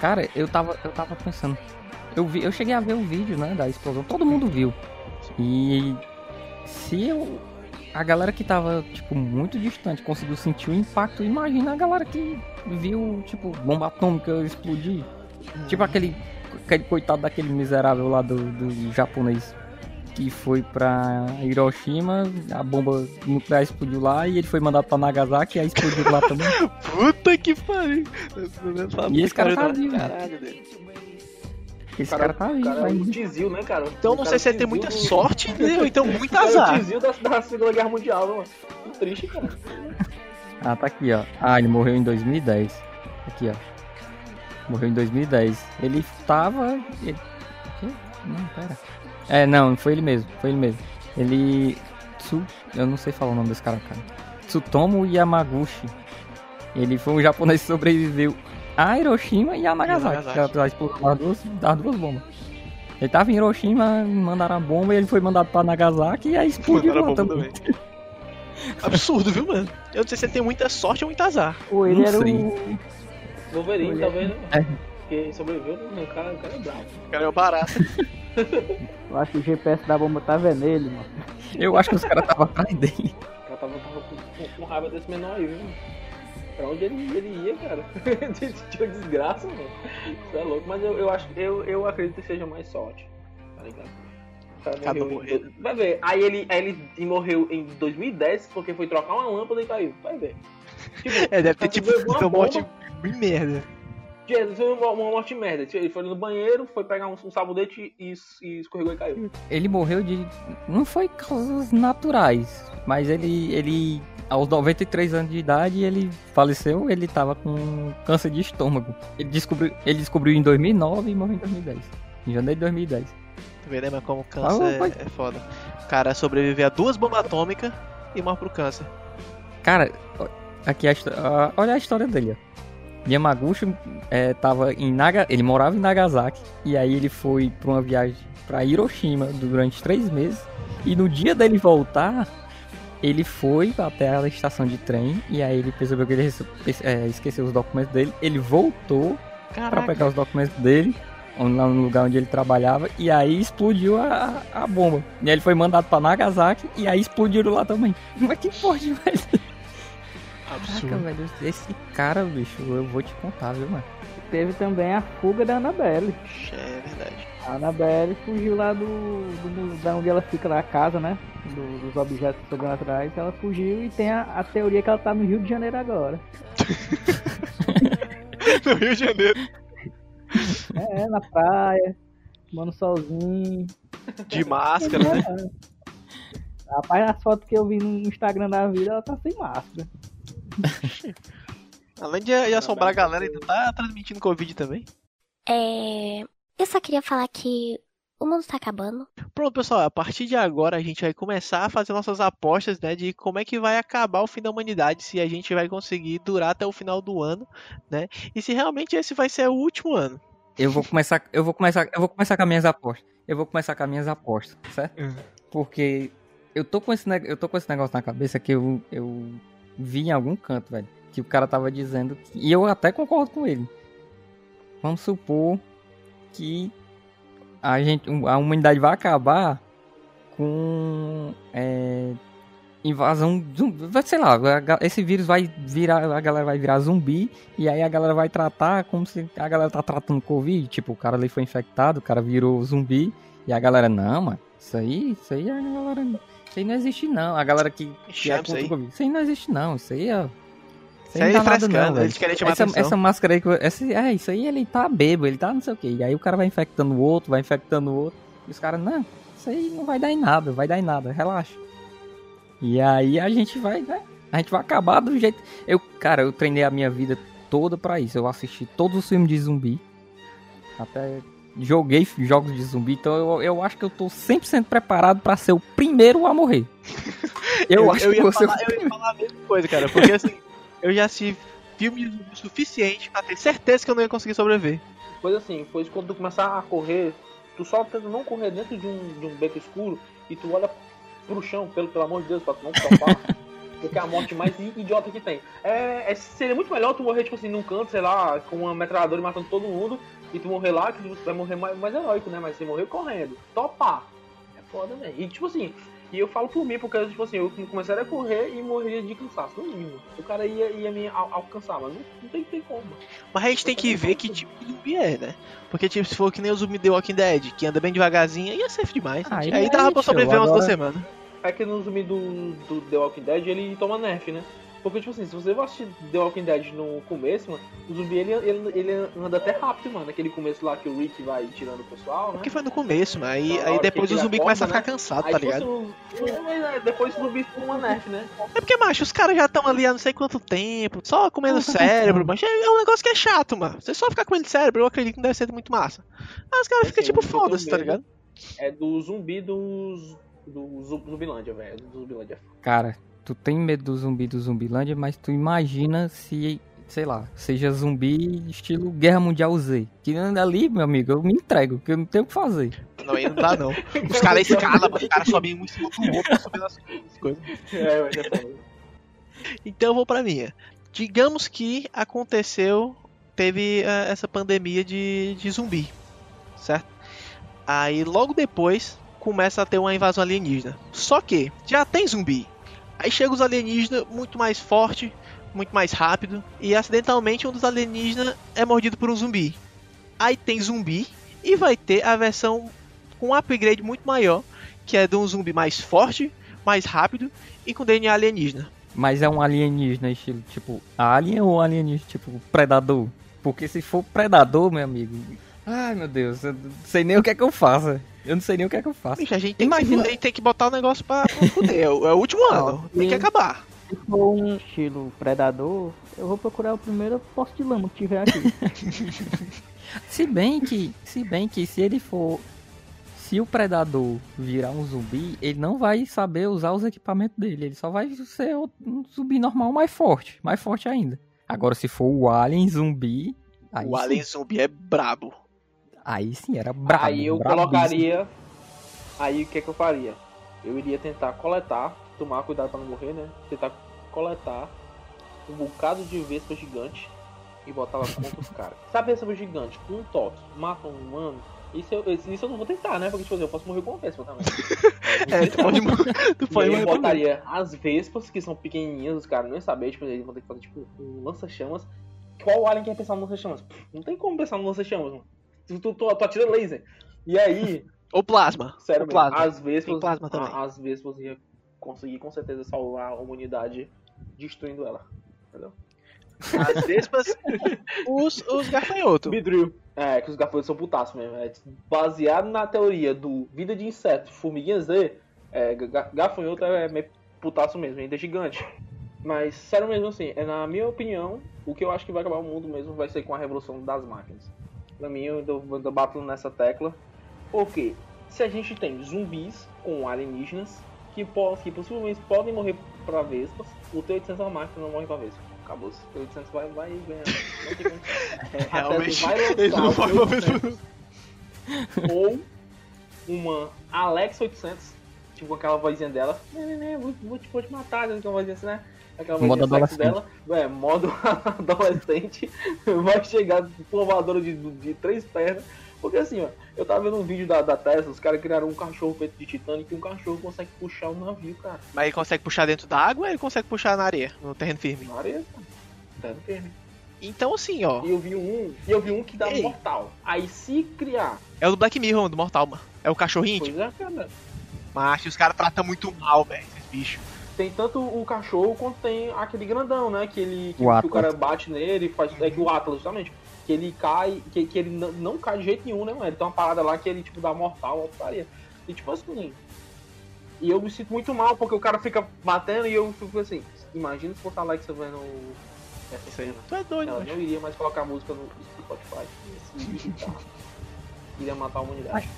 Cara, eu tava, eu tava pensando. Eu, vi, eu cheguei a ver o vídeo, né, da explosão, todo mundo viu. E se eu. A galera que tava, tipo, muito distante conseguiu sentir o impacto, imagina a galera que viu, tipo, bomba atômica explodir. Tipo aquele, aquele coitado daquele miserável lá do, do japonês que foi pra Hiroshima, a bomba nuclear explodiu lá e ele foi mandado pra Nagasaki e aí explodiu lá também. Puta que pariu! E esse cara tá vivo. caralho. Esse cara, tá o vivo cara é um ainda. tizil, né, cara? Então O não cara sei se ele tem tizil muita do- sorte, né? ou então muito O cara é o azar. tizil da, da Segunda Guerra Mundial, mano. Que triste, cara. Ah, tá aqui, ó. Ah, ele morreu em 2010. Aqui, ó. Morreu em 2010. Ele tava. Ele... o quê? Não, pera. É, não, foi ele mesmo. Foi ele mesmo. Ele. Tsu... Eu não sei falar o nome desse cara, cara. Tsutomu Yamaguchi. Ele foi um japonês que sobreviveu a Hiroshima e a Nagasaki. Nagasaki. É a explosão das duas, das duas bombas. Ele tava em Hiroshima, mandaram a bomba e ele foi mandado pra Nagasaki e aí explodiu lá bomba também. Absurdo, viu, mano? Eu não sei se ele tem muita sorte ou muito azar. Ou ele Não era sei. o. Wolverine, talvez, né? É. Porque sobreviveu, né? O cara, o cara é bravo. O cara é o barato. Eu acho que o GPS da bomba tá vermelho, mano. Eu acho que os caras estavam atrás dele. O cara tava, tava com, com, com raiva desse menor aí, viu? Pra onde ele, ele ia, cara? Tinha desgraça, mano. Isso é louco, mas eu, eu acho eu, eu acredito que seja mais sorte. Tá ligado? O cara morreu em- Vai ver. Aí ele, aí ele morreu em 2010 porque foi trocar uma lâmpada e caiu. Vai ver. Tipo, É, deve ter tipo uma morte bem merda. Gente, Foi uma, uma morte merda. Ele foi no banheiro, foi pegar um, um sabonete e, e escorregou e caiu. Ele morreu de. Não foi causas naturais, mas ele. ele aos 93 anos de idade, ele faleceu. Ele tava com câncer de estômago. Ele descobriu, ele descobriu em 2009 e morreu em 2010. Em janeiro de 2010. Tu vê, né, mas como Ah, câncer vai. é, é foda. O cara sobreviveu a duas bombas atômicas e morre pro câncer. Cara, aqui a, ó, olha a história dele, ó. Yamaguchi é, tava em Naga, ele morava em Nagasaki e aí ele foi pra uma viagem pra Hiroshima durante três meses e no dia dele voltar ele foi até a estação de trem e aí ele percebeu que ele é, esqueceu os documentos dele, ele voltou Caraca. pegar os documentos dele lá no lugar onde ele trabalhava e aí explodiu a, a bomba e aí ele foi mandado pra Nagasaki e aí explodiram lá também. Mas que pode, velho? Caraca, Absurdo. velho, esse cara, bicho, eu vou te contar, viu, mano? Teve também a fuga da Annabelle. É verdade. A Annabelle fugiu lá do, do- da onde ela fica lá, a casa, né? Do- dos objetos sobrenaturais. Ela fugiu e tem a, a teoria que ela tá no Rio de Janeiro agora. No Rio de Janeiro. É, na praia, tomando solzinho. De máscara, né? Rapaz, as fotos que eu vi no Instagram da vida, ela tá sem máscara. Além de, de assombrar a galera, ainda tá transmitindo Covid também. É. Eu só queria falar que o mundo tá acabando. Pronto, pessoal, a partir de agora a gente vai começar a fazer nossas apostas, né, de como é que vai acabar o fim da humanidade, se a gente vai conseguir durar até o final do ano, né? E se realmente esse vai ser o último ano. Eu vou começar, eu vou começar, eu vou começar com as minhas apostas. Eu vou começar com as minhas apostas, certo? Uhum. Porque eu tô com esse, eu tô com esse negócio na cabeça que eu, eu vi em algum canto, velho, que o cara tava dizendo, que- e eu até concordo com ele. Vamos supor que a gente, a humanidade vai acabar com é, invasão, zumbi, sei lá, esse vírus vai virar, a galera vai virar zumbi e aí a galera vai tratar como se a galera tá tratando Covid, tipo, o cara ali foi infectado, o cara virou zumbi e a galera, não, mano, isso aí, isso aí a galera, isso aí não existe não, a galera que, que é Chama isso contra aí. isso aí não existe não, isso aí é... Isso aí é não dá nada frescando, não, eles querem chamar essa, atenção. essa máscara aí, que- essa, é, isso aí ele tá bêbado, ele tá não sei o que. E aí o cara vai infectando o outro, vai infectando o outro. E os caras, não, isso aí não vai dar em nada, vai dar em nada, relaxa. E aí a gente vai, né? A gente vai acabar do jeito. Eu, cara, eu treinei a minha vida toda pra isso. Eu assisti todos os filmes de zumbi. Até joguei jogos de zumbi. Então eu, eu acho que eu tô 100% preparado pra ser o primeiro a morrer. Eu, acho que ia você. falar, eu ia falar a mesma coisa, cara, porque assim, eu já assisti filme de zumbi o suficiente pra ter certeza que eu não ia conseguir sobreviver. Coisa assim, pois quando tu começar a correr, tu só tenta não correr dentro de um, de um beco escuro e tu olha pro chão, pelo, pelo amor de Deus, pra tu não topar. porque é a morte mais idiota que tem. É, é- seria muito melhor tu morrer, tipo assim, num canto, sei lá, com uma metralhadora matando todo mundo, e tu morrer lá, que tu vai morrer mais, mais heróico, né? Mas você morrer correndo. Topar. É foda, velho. E tipo assim, e eu falo por mim, porque tipo assim, eu começaria a correr e morreria de cansaço, no mínimo. O cara ia, ia me al- alcançar, mas não, não tem, tem como. Mas a gente tem que ver que tipo de zumbi é, né? Porque tipo, se for que nem o zumbi The Walking Dead, que anda bem devagarzinho, ia safe demais. Ah, aí aí dava é pra sobreviver umas duas agora- semanas. É que no zumbi do, do The Walking Dead ele toma nerf, né? Porque, tipo assim, se você assistir The Walking Dead no começo, mano, o zumbi ele, ele, ele anda até rápido, mano. Aquele começo lá que o Rick vai tirando o pessoal, né? Porque foi no começo, mas aí, aí depois o zumbi começa a ficar né? cansado, Aí, tá ligado? assim, o- mas, é, depois o zumbi toma uma nerf, né? É porque, macho, os caras já estão ali há não sei quanto tempo, só comendo Ah, tá cérebro, mas é é um negócio que é chato, mano. Você só ficar comendo cérebro, eu acredito que não deve ser muito massa. Mas os caras ficam Assim, tipo, foda-se, tá medo- ligado? É do zumbi dos. do Zu- Zumbilândia, velho. Do Zumbilândia. Cara, tu tem medo do zumbi do Zumbilândia, mas tu imagina se, sei lá, seja zumbi estilo Guerra Mundial Z. Que ali, meu amigo, eu me entrego, que eu não tenho o que fazer. Não, aí não dá não. Os caras escalam, os caras sobem um em cima do outro, subindo as coisas. É, é foda. Então eu vou pra minha. Digamos que aconteceu, teve eh, essa pandemia de, de zumbi, certo? Aí logo depois começa a ter uma invasão alienígena. Só que já tem zumbi. Aí chega os alienígenas muito mais forte, muito mais rápido e acidentalmente um dos alienígenas é mordido por um zumbi. Aí tem zumbi e vai ter a versão com um upgrade muito maior, que é de um zumbi mais forte, mais rápido e com DNA alienígena. Mas é um alienígena estilo, tipo, alien ou alienígena, tipo, predador? Porque se for predador, meu amigo. Ai meu Deus, eu sei nem o que é que eu faço. Eu não sei nem o que é que eu faço. Bicho, a gente tem, Imagina- que, tem que botar o negócio pra, pra fuder. É o, é o último ano. Tem que acabar. Se for um estilo predador, eu vou procurar o primeiro posto de lama que tiver aqui. Se bem que, se bem que se ele for, se o predador virar um zumbi, ele não vai saber usar os equipamentos dele, ele só vai ser um zumbi normal mais forte, mais forte ainda. Agora se for o alien zumbi, o sim, Alien Zumbi é brabo. Aí sim era brabo. aí eu brabíssimo. colocaria. Aí o que, que eu faria? Eu iria tentar coletar, tomar cuidado pra não morrer, né? Tentar coletar um bocado de vespa gigante e botar lá contra os caras. Sabe vespa gigante? Com um toque, mata um humano. Isso eu, isso eu não vou tentar, né? Porque tipo, assim, eu posso morrer com uma vespa também. É, tu pode, tu pode aí eu morrer também. botaria as vespas, que são pequenininhas, os caras não iam saber, tipo, eles vão ter que fazer tipo um lança-chamas. Qual alien quer pensar no lança-chamas? Não tem como pensar no lança-chamas, mano. Tu, tu, tu, atira laser. E aí, Ou plasma. sério Ou mesmo, plasma. as vespas, Tem plasma também. a- as vespas iam conseguir com certeza salvar a humanidade destruindo ela. Entendeu? As vespas, os, os gafanhotos. Bidril. É, que os gafanhotos são putaços mesmo. É, baseado na teoria do vida de inseto, formiguinha Z, é, ga- gafanhoto é meio putaço mesmo, ainda é gigante. Mas, sério mesmo assim, é, na minha opinião, o que eu acho que vai acabar o mundo mesmo vai ser com a revolução das máquinas. Pra mim, eu eu tô batendo nessa tecla. Porque se a gente tem zumbis com alienígenas que, que possivelmente podem morrer pra vespas, o T-800 é uma máquina não morre pra vespa. Acabou. O T-800 vai, vai ganhar. Não como. Realmente, vai lançar não vai T-800. Ou uma Alexa 800, tipo com aquela vozinha dela. Né, né, né, vou, vou, te, vou te matar, né, aquela vozinha assim, né? Aquela Modo adolescente. dela. É, modo adolescente. Vai chegar com voadora de, de três pernas. Porque assim, ó, eu tava vendo um vídeo da, da Tesla, os caras criaram um cachorro feito de titânio que um cachorro consegue puxar um navio, cara. Mas ele consegue puxar dentro da água ou ele consegue puxar na areia, no terreno firme? Na areia, cara. Tá no firme. Então assim, ó. E eu vi um, e eu vi um que dá Ei. mortal. Aí se criar, É o do Black Mirror, do Mortal, mano. É o cachorrinho, tipo. pois é, cara. Mas os caras tratam muito mal, velho, esses bichos. Tem tanto o cachorro quanto tem aquele grandão, né? Que ele. Que, O que o cara bate nele e faz. É que o Atlas, justamente. Que ele cai. Que, que ele não, cai de jeito nenhum, né, mano? Ele tem uma parada lá que ele, tipo, dá mortal, uma putaria. E tipo assim. E eu me sinto muito mal, porque o cara fica batendo e eu fico assim. Imagina se fosse a Alexa vendo essa cena. Tu é doido, Ela mano. não iria mais colocar música no Spotify. Iria matar a humanidade.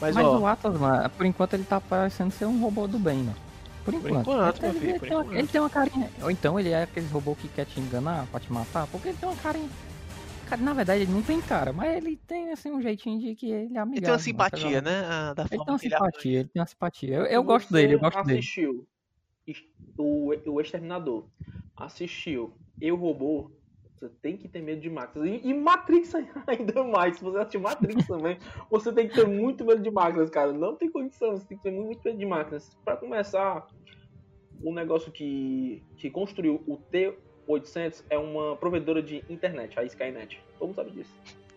Mas, Mas ó, o Atlas, mano, por enquanto ele tá parecendo ser um robô do bem, mano. Por enquanto. enquanto, meu ele, filho, ele por tem uma, enquanto. ele tem uma carinha. Ou então ele é aqueles robôs que quer te enganar pra te matar, porque ele tem uma carinha. Cara, na verdade ele não tem cara, mas ele tem assim um jeitinho de que ele é amigável. ele tem uma simpatia, né? ah, Da Ele tem uma que ele simpatia, ele tem uma simpatia. Eu, eu gosto dele, eu gosto dele. assistiu o, o Exterminador, assistiu Eu Robô, você tem que ter medo de máquinas. E, e Matrix ainda mais. Se você assistir Matrix também, você tem que ter muito medo de máquinas, cara. Não tem condição, você tem que ter muito, muito medo de máquinas. Pra começar, o negócio que, que construiu o T800 é uma provedora de internet, a Skynet. Todo mundo sabe disso.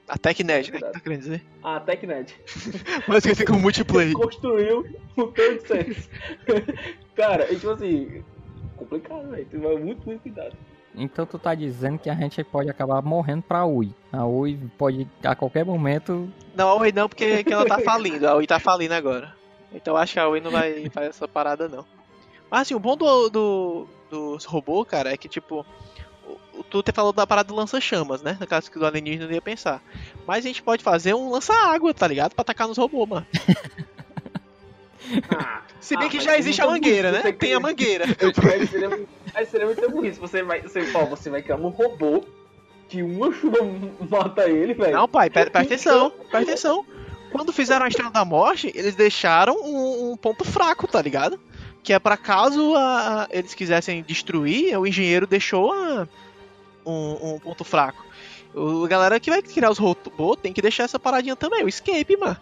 A TechNet, né? Tá querendo dizer? A TechNet. Mas que tem como multiplayer. construiu o T800. Cara, é tipo assim, complicado, velho. Tem que tomar muito, muito cuidado. Então tu tá dizendo que a gente pode acabar morrendo pra Ui. A Ui pode a qualquer momento. Não, a Oi não, porque que ela tá falindo. A Oi tá falindo agora. Então acho que a Oi não vai fazer essa parada, não. Mas assim, o bom do, do, dos robôs, cara, é que tipo. o- o- Tu te falou da parada do lança-chamas, né? No caso que do alienígena não ia pensar. Mas a gente pode fazer um lança-água, tá ligado? Pra atacar nos robôs, mano. Ah, Se bem Ah, que já existe a mangueira, né? Tem a cria- mangueira. muito- aí seria muito burrice. Você vai, você, ó, você vai criar um robô que uma chuva mata ele, velho. Não, pai, pre- presta atenção, presta atenção. Quando fizeram a Estrela da Morte, eles deixaram um, um ponto fraco, tá ligado? Que é pra caso a- eles quisessem destruir, o engenheiro deixou a- um, um ponto fraco. O a galera que vai criar os robôs tem que deixar essa paradinha também, o escape, mano.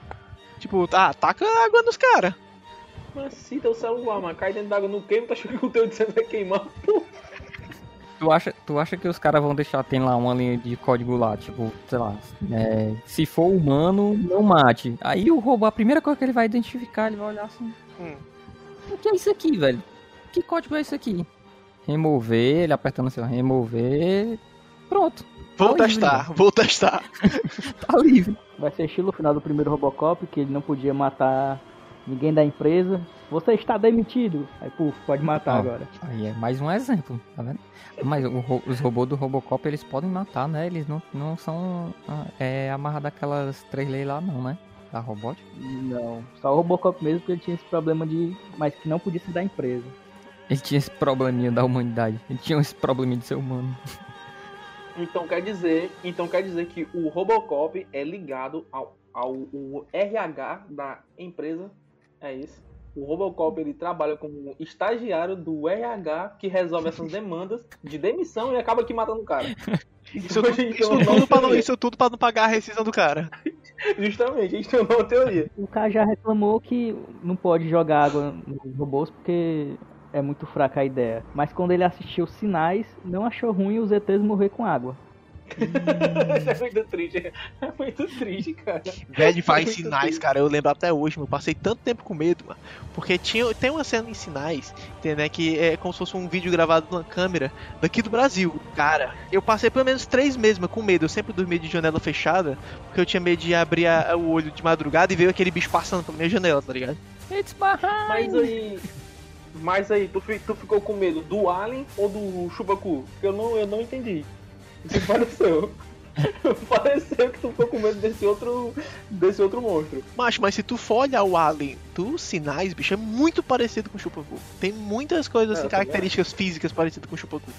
Tipo, tá, taca água nos caras. Mas se teu celular, mano, cai dentro d'água no queima, tá achando que o teu 800 vai queimar? Pô, Tu acha, tu acha que os caras vão deixar, tem lá uma linha de código lá, tipo, sei lá, é, se for humano, não mate. Aí o robô, a primeira coisa que ele vai identificar, ele vai olhar assim. Hum. O que é isso aqui, velho? Que código é isso aqui? Remover, ele apertando assim, remover. Pronto, Vou Tá livre, testar, vou testar. tá livre. Vai ser estilo final do primeiro Robocop, que ele não podia matar ninguém da empresa. Você está demitido. Aí, puf, pode matar Ó. agora. Aí é mais um exemplo, tá vendo? Mas o os robôs do Robocop, eles podem matar, né? Eles não, não são ah, é, amarrados aquelas três leis lá, não, né? Da robótica. Não, só o Robocop mesmo, porque ele tinha esse problema de. Mas que não podia ser da empresa. Ele tinha esse probleminha da humanidade. Ele tinha esse probleminha de ser humano. Então quer dizer, então quer dizer que o Robocop é ligado ao, ao RH da empresa. É isso. O Robocop ele trabalha como estagiário do RH que resolve essas demandas de demissão e acaba aqui matando o cara. Isso, Então, isso tudo pra não, teoria. isso tudo pra não pagar a rescisão do cara. Justamente, a gente tem uma teoria. O cara já reclamou que não pode jogar água nos robôs porque é muito fraca a ideia. Mas quando ele assistiu Sinais, não achou ruim os ETs morrer com água. Isso é muito triste. É muito triste, cara. Velho, vai É em sinais, triste. cara. Eu lembro até hoje, mano. Eu passei tanto tempo com medo, mano. Porque tinha, tem uma cena em sinais, entendeu? Que é como se fosse um vídeo gravado numa câmera daqui do Brasil. Cara, eu passei pelo menos três meses, mano, com medo. Eu sempre dormia de janela fechada, porque eu tinha medo de abrir a- o olho de madrugada e ver aquele bicho passando pela minha janela, tá ligado? It's behind. Mas aí. Mas aí, tu, tu ficou com medo do Alien ou do? Porque eu não, eu não entendi. Pareceu. pareceu que tu ficou com medo desse outro. desse outro monstro. Macho, mas se tu for olhar o Alien dos sinais, bicho, é muito parecido com o Chupacu. Tem muitas coisas, É, assim, também características físicas parecidas com o Chupacu.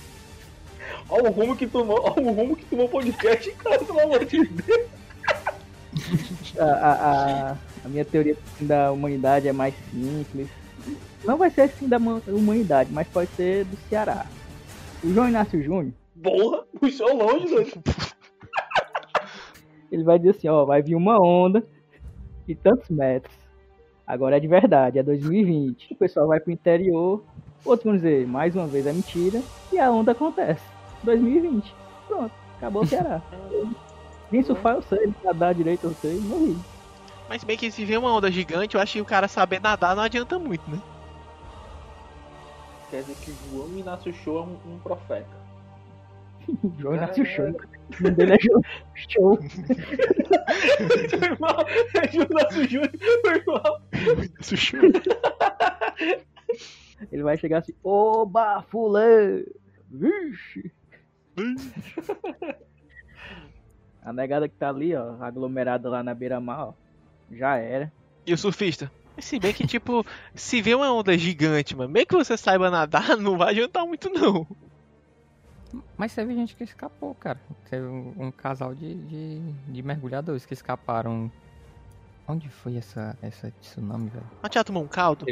Olha o rumo que tomou, olha o rumo que tomou o podcast, cara, pelo amor de Deus. A, a, a- a minha teoria da humanidade é mais simples. Não vai ser assim da ma- humanidade, mas pode ser do Ceará. O João Inácio Júnior, Porra, puxou longe, doido. ele vai dizer assim, ó, vai vir uma onda de tantos metros. Agora é de verdade, é 2020. O pessoal vai pro interior, outros vão dizer, mais uma vez é mentira, e a onda acontece. 2020. Pronto, acabou o Ceará. Nem surfar eu sei, nadar direito eu sei, morri. Mas bem que se vê uma onda gigante, eu acho que o cara saber nadar não adianta muito, né? Quer dizer que João Inácio Show é um, um profeta. O João Inácio Show. O nome dele é João Show. João Inácio Júnior, meu irmão. Ele vai chegar assim, oba, fulano! Vixe! A negada que tá ali, ó, aglomerada lá na beira-mar, ó, já era. E o surfista? Se bem que, tipo, se vê uma onda gigante, mano, meio que você saiba nadar, não vai adiantar muito, não. Mas teve gente que escapou, cara. Teve um, um casal de, de, de mergulhadores que escaparam. Onde foi essa, essa tsunami, velho? Mas já tomou um caldo?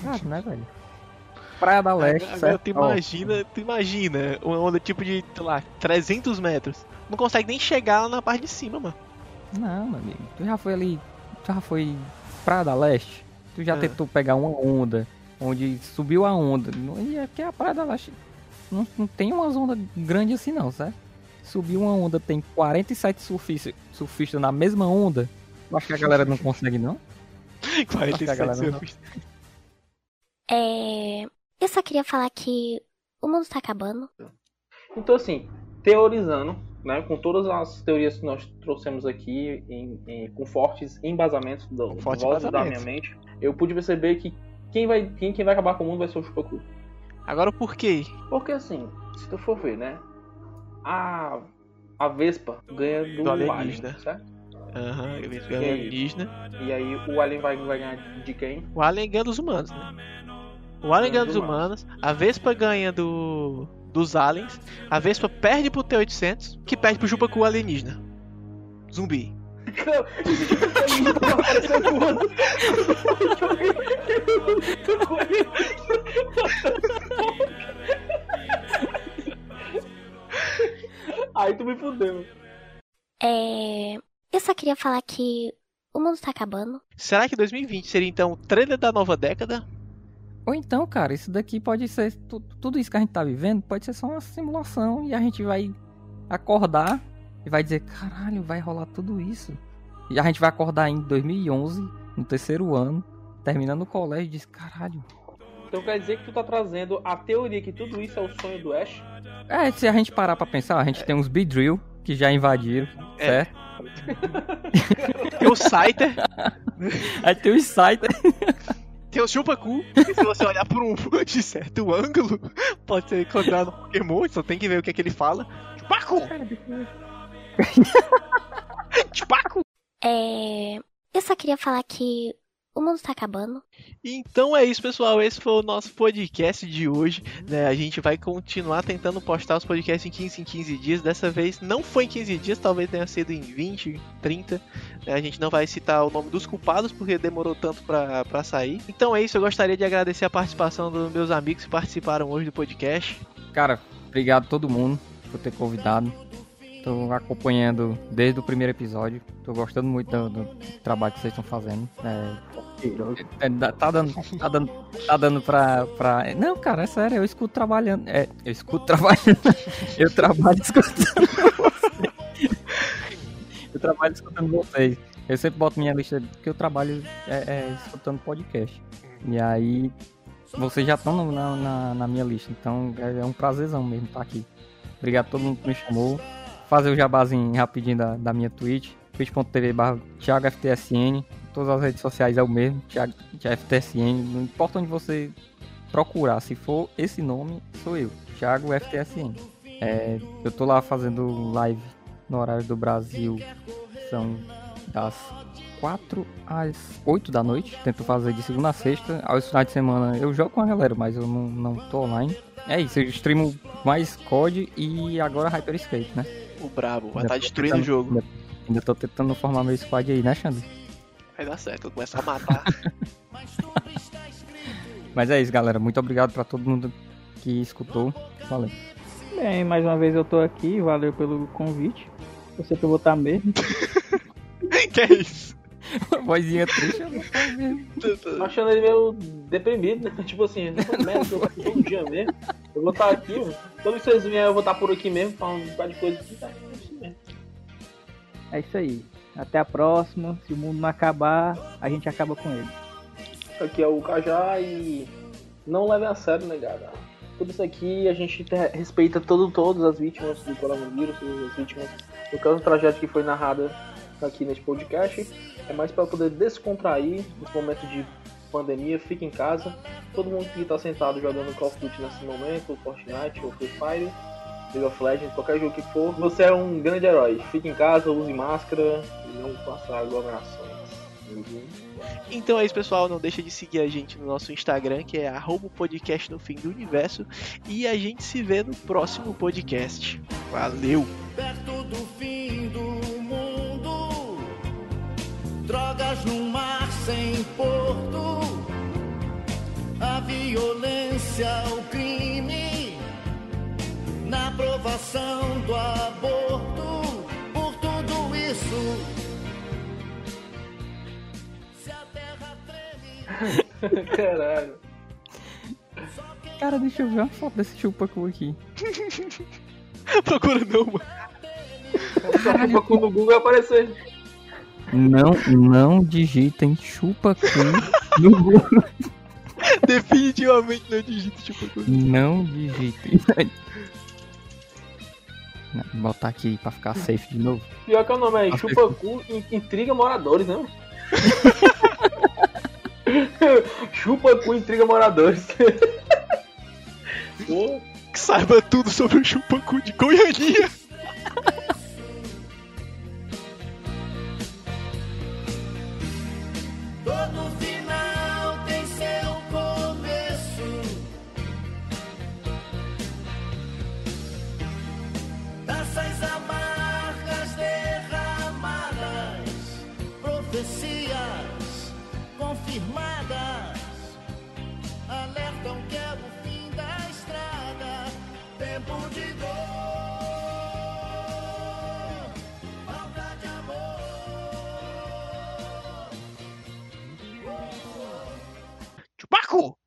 Claro, né, velho? Praia da Leste, Agora certo? tu imagina, tu imagina uma onda tipo de, sei lá, 300 metros. Não consegue nem chegar lá na parte de cima, mano. Não, meu amigo. Tu já foi ali. Tu já foi Praia da Leste? Tu já É. tentou pegar uma onda onde subiu a onda. Não- E é porque a Praia da Leste não, não tem umas ondas grandes assim, não, certo? Subiu uma onda, tem 47 surfistas, surfistas na mesma onda. Eu acho que a galera não consegue, não? 47 galera não- surfistas. É. Eu só queria falar que o mundo tá acabando. Então, assim, teorizando, né, com todas as teorias que nós trouxemos aqui, em- em- com fortes embasamentos do, do Fortes voz da minha mente, eu pude perceber que quem vai, quem, quem vai acabar com o mundo vai ser o Chupacu. Agora por quê? Porque, assim, se tu for ver, né, a, a Vespa ganha do, Do Alien, alienígena. certo? Aham, E é aí? alienígena. E aí o Alien vai, vai ganhar de quem? O Alien ganha dos humanos, né? O Alien ganha dos humanos, a Vespa ganha do dos aliens, a Vespa perde pro T-800, que perde pro Chupacu alienígena. Zumbi. Aí tu me fudeu. É. Eu só queria falar que o mundo tá acabando. Será que 2020 seria então o trailer da nova década? Ou então, cara, isso daqui pode ser. tu- Tudo isso que a gente tá vivendo pode ser só uma simulação e a gente vai acordar e vai dizer: caralho, vai rolar tudo isso. E a gente vai acordar em 2011, no terceiro ano, terminando o colégio e diz: caralho. Então quer dizer que tu tá trazendo a teoria que tudo isso é o sonho do Ash? É, se a gente parar pra pensar, a gente tem uns Beedrill que já invadiram, É. certo? Tem o Scyther, Aí tem os sites. tem o Chupacu, que se você olhar por um de certo ângulo, pode ser encontrado no Pokémon, só tem que ver o que é que ele fala. Chupacu! Chupacu! É. Eu só queria falar que o mundo tá acabando. Então é isso, pessoal. Esse foi o nosso podcast de hoje. né? A gente vai continuar tentando postar os podcasts em 15 em 15 dias. Dessa vez não foi em 15 dias, talvez tenha sido em 20, 30. né? A gente não vai citar o nome dos culpados porque demorou tanto pra sair. Então é isso. Eu gostaria de agradecer a participação dos meus amigos que participaram hoje do podcast. Cara, obrigado a todo mundo por ter convidado. Tô acompanhando desde o primeiro episódio. Tô gostando muito do, do trabalho que vocês estão fazendo. É, é, tá dando, tá dando, tá dando pra, pra. Não, cara, é sério, eu escuto trabalhando. É, eu escuto trabalhando. eu trabalho escutando vocês. Eu trabalho escutando vocês. Eu sempre boto minha lista, porque eu trabalho é, é, escutando podcast. E aí, vocês já estão na, na, na, minha lista, então é, é um prazerzão mesmo estar aqui. Obrigado a todo mundo que me chamou fazer o jabazinho rapidinho da, da minha Twitch, twitch.tv ThiagoFTSN, todas as redes sociais é o mesmo, Thiago, FTSN, não importa onde você procurar, se for esse nome, sou eu, Thiago FTSN. É, eu tô lá fazendo live no horário do Brasil, são das 4 às 8 da noite, tento fazer de segunda a sexta, aos finais de semana eu jogo com a galera, mas eu não, não tô online. É isso, eu streamo mais COD e agora Hyperscape, né? O brabo, vai estar tá destruindo tentando, o jogo. Ainda, ainda tô tentando formar meu squad aí, né, Xandro? Vai dar certo, eu começo a matar. Mas é isso, galera. Muito obrigado pra todo mundo que escutou. Valeu. Bem, mais uma vez eu tô aqui. Valeu pelo convite. Eu sei que eu vou estar mesmo. que é isso? Vozinha triste, eu não mesmo. Tô achando ele meio deprimido, né? Tipo assim, merda, eu vou todo dia mesmo. Eu vou estar aqui, mano. Todos vocês vierem, eu vou estar por aqui mesmo, falando um bocado de coisa aqui, tá? É isso. É aí. Até a próxima. Se o mundo não acabar, a gente acaba com ele. Aqui é o Cajá e não leve a sério, negada. Né, Tudo isso aqui a gente respeita todo, todas as vítimas do coronavírus, todas as vítimas do caso tragédia que foi narrada aqui nesse podcast. É mais para poder descontrair nesse momento de pandemia, fica em casa. Todo mundo que está sentado jogando Call of Duty nesse momento, Fortnite ou Free Fire, League of Legends, qualquer jogo que for, você é um grande herói. Fique em casa, use máscara e não faça aglomerações. Então é isso, pessoal. Não deixa de seguir a gente no nosso Instagram, que é podcast no fim do universo. E a gente se vê no próximo podcast. Valeu! Drogas no mar sem porto, a violência, o crime, na aprovação do aborto, por tudo isso. Se a terra treme. Caralho. Cara, deixa eu ver uma foto desse chupacu aqui. Procura não, mano. Chupacu no Google vai aparecer. Não, não digitem chupacu no Google. Definitivamente não digita chupacu. Não digitem. Vou botar aqui pra ficar safe de novo. Pior que é o nome é Chupacu Intriga Moradores, né? Chupacu Intriga Moradores. Pô. Que saiba tudo sobre o Chupacu de Goiânia. Todo final tem seu começo. Taças amargas derramadas, profecias confirmadas, alertam que é o fim da estrada. Tempo de dor. Baku.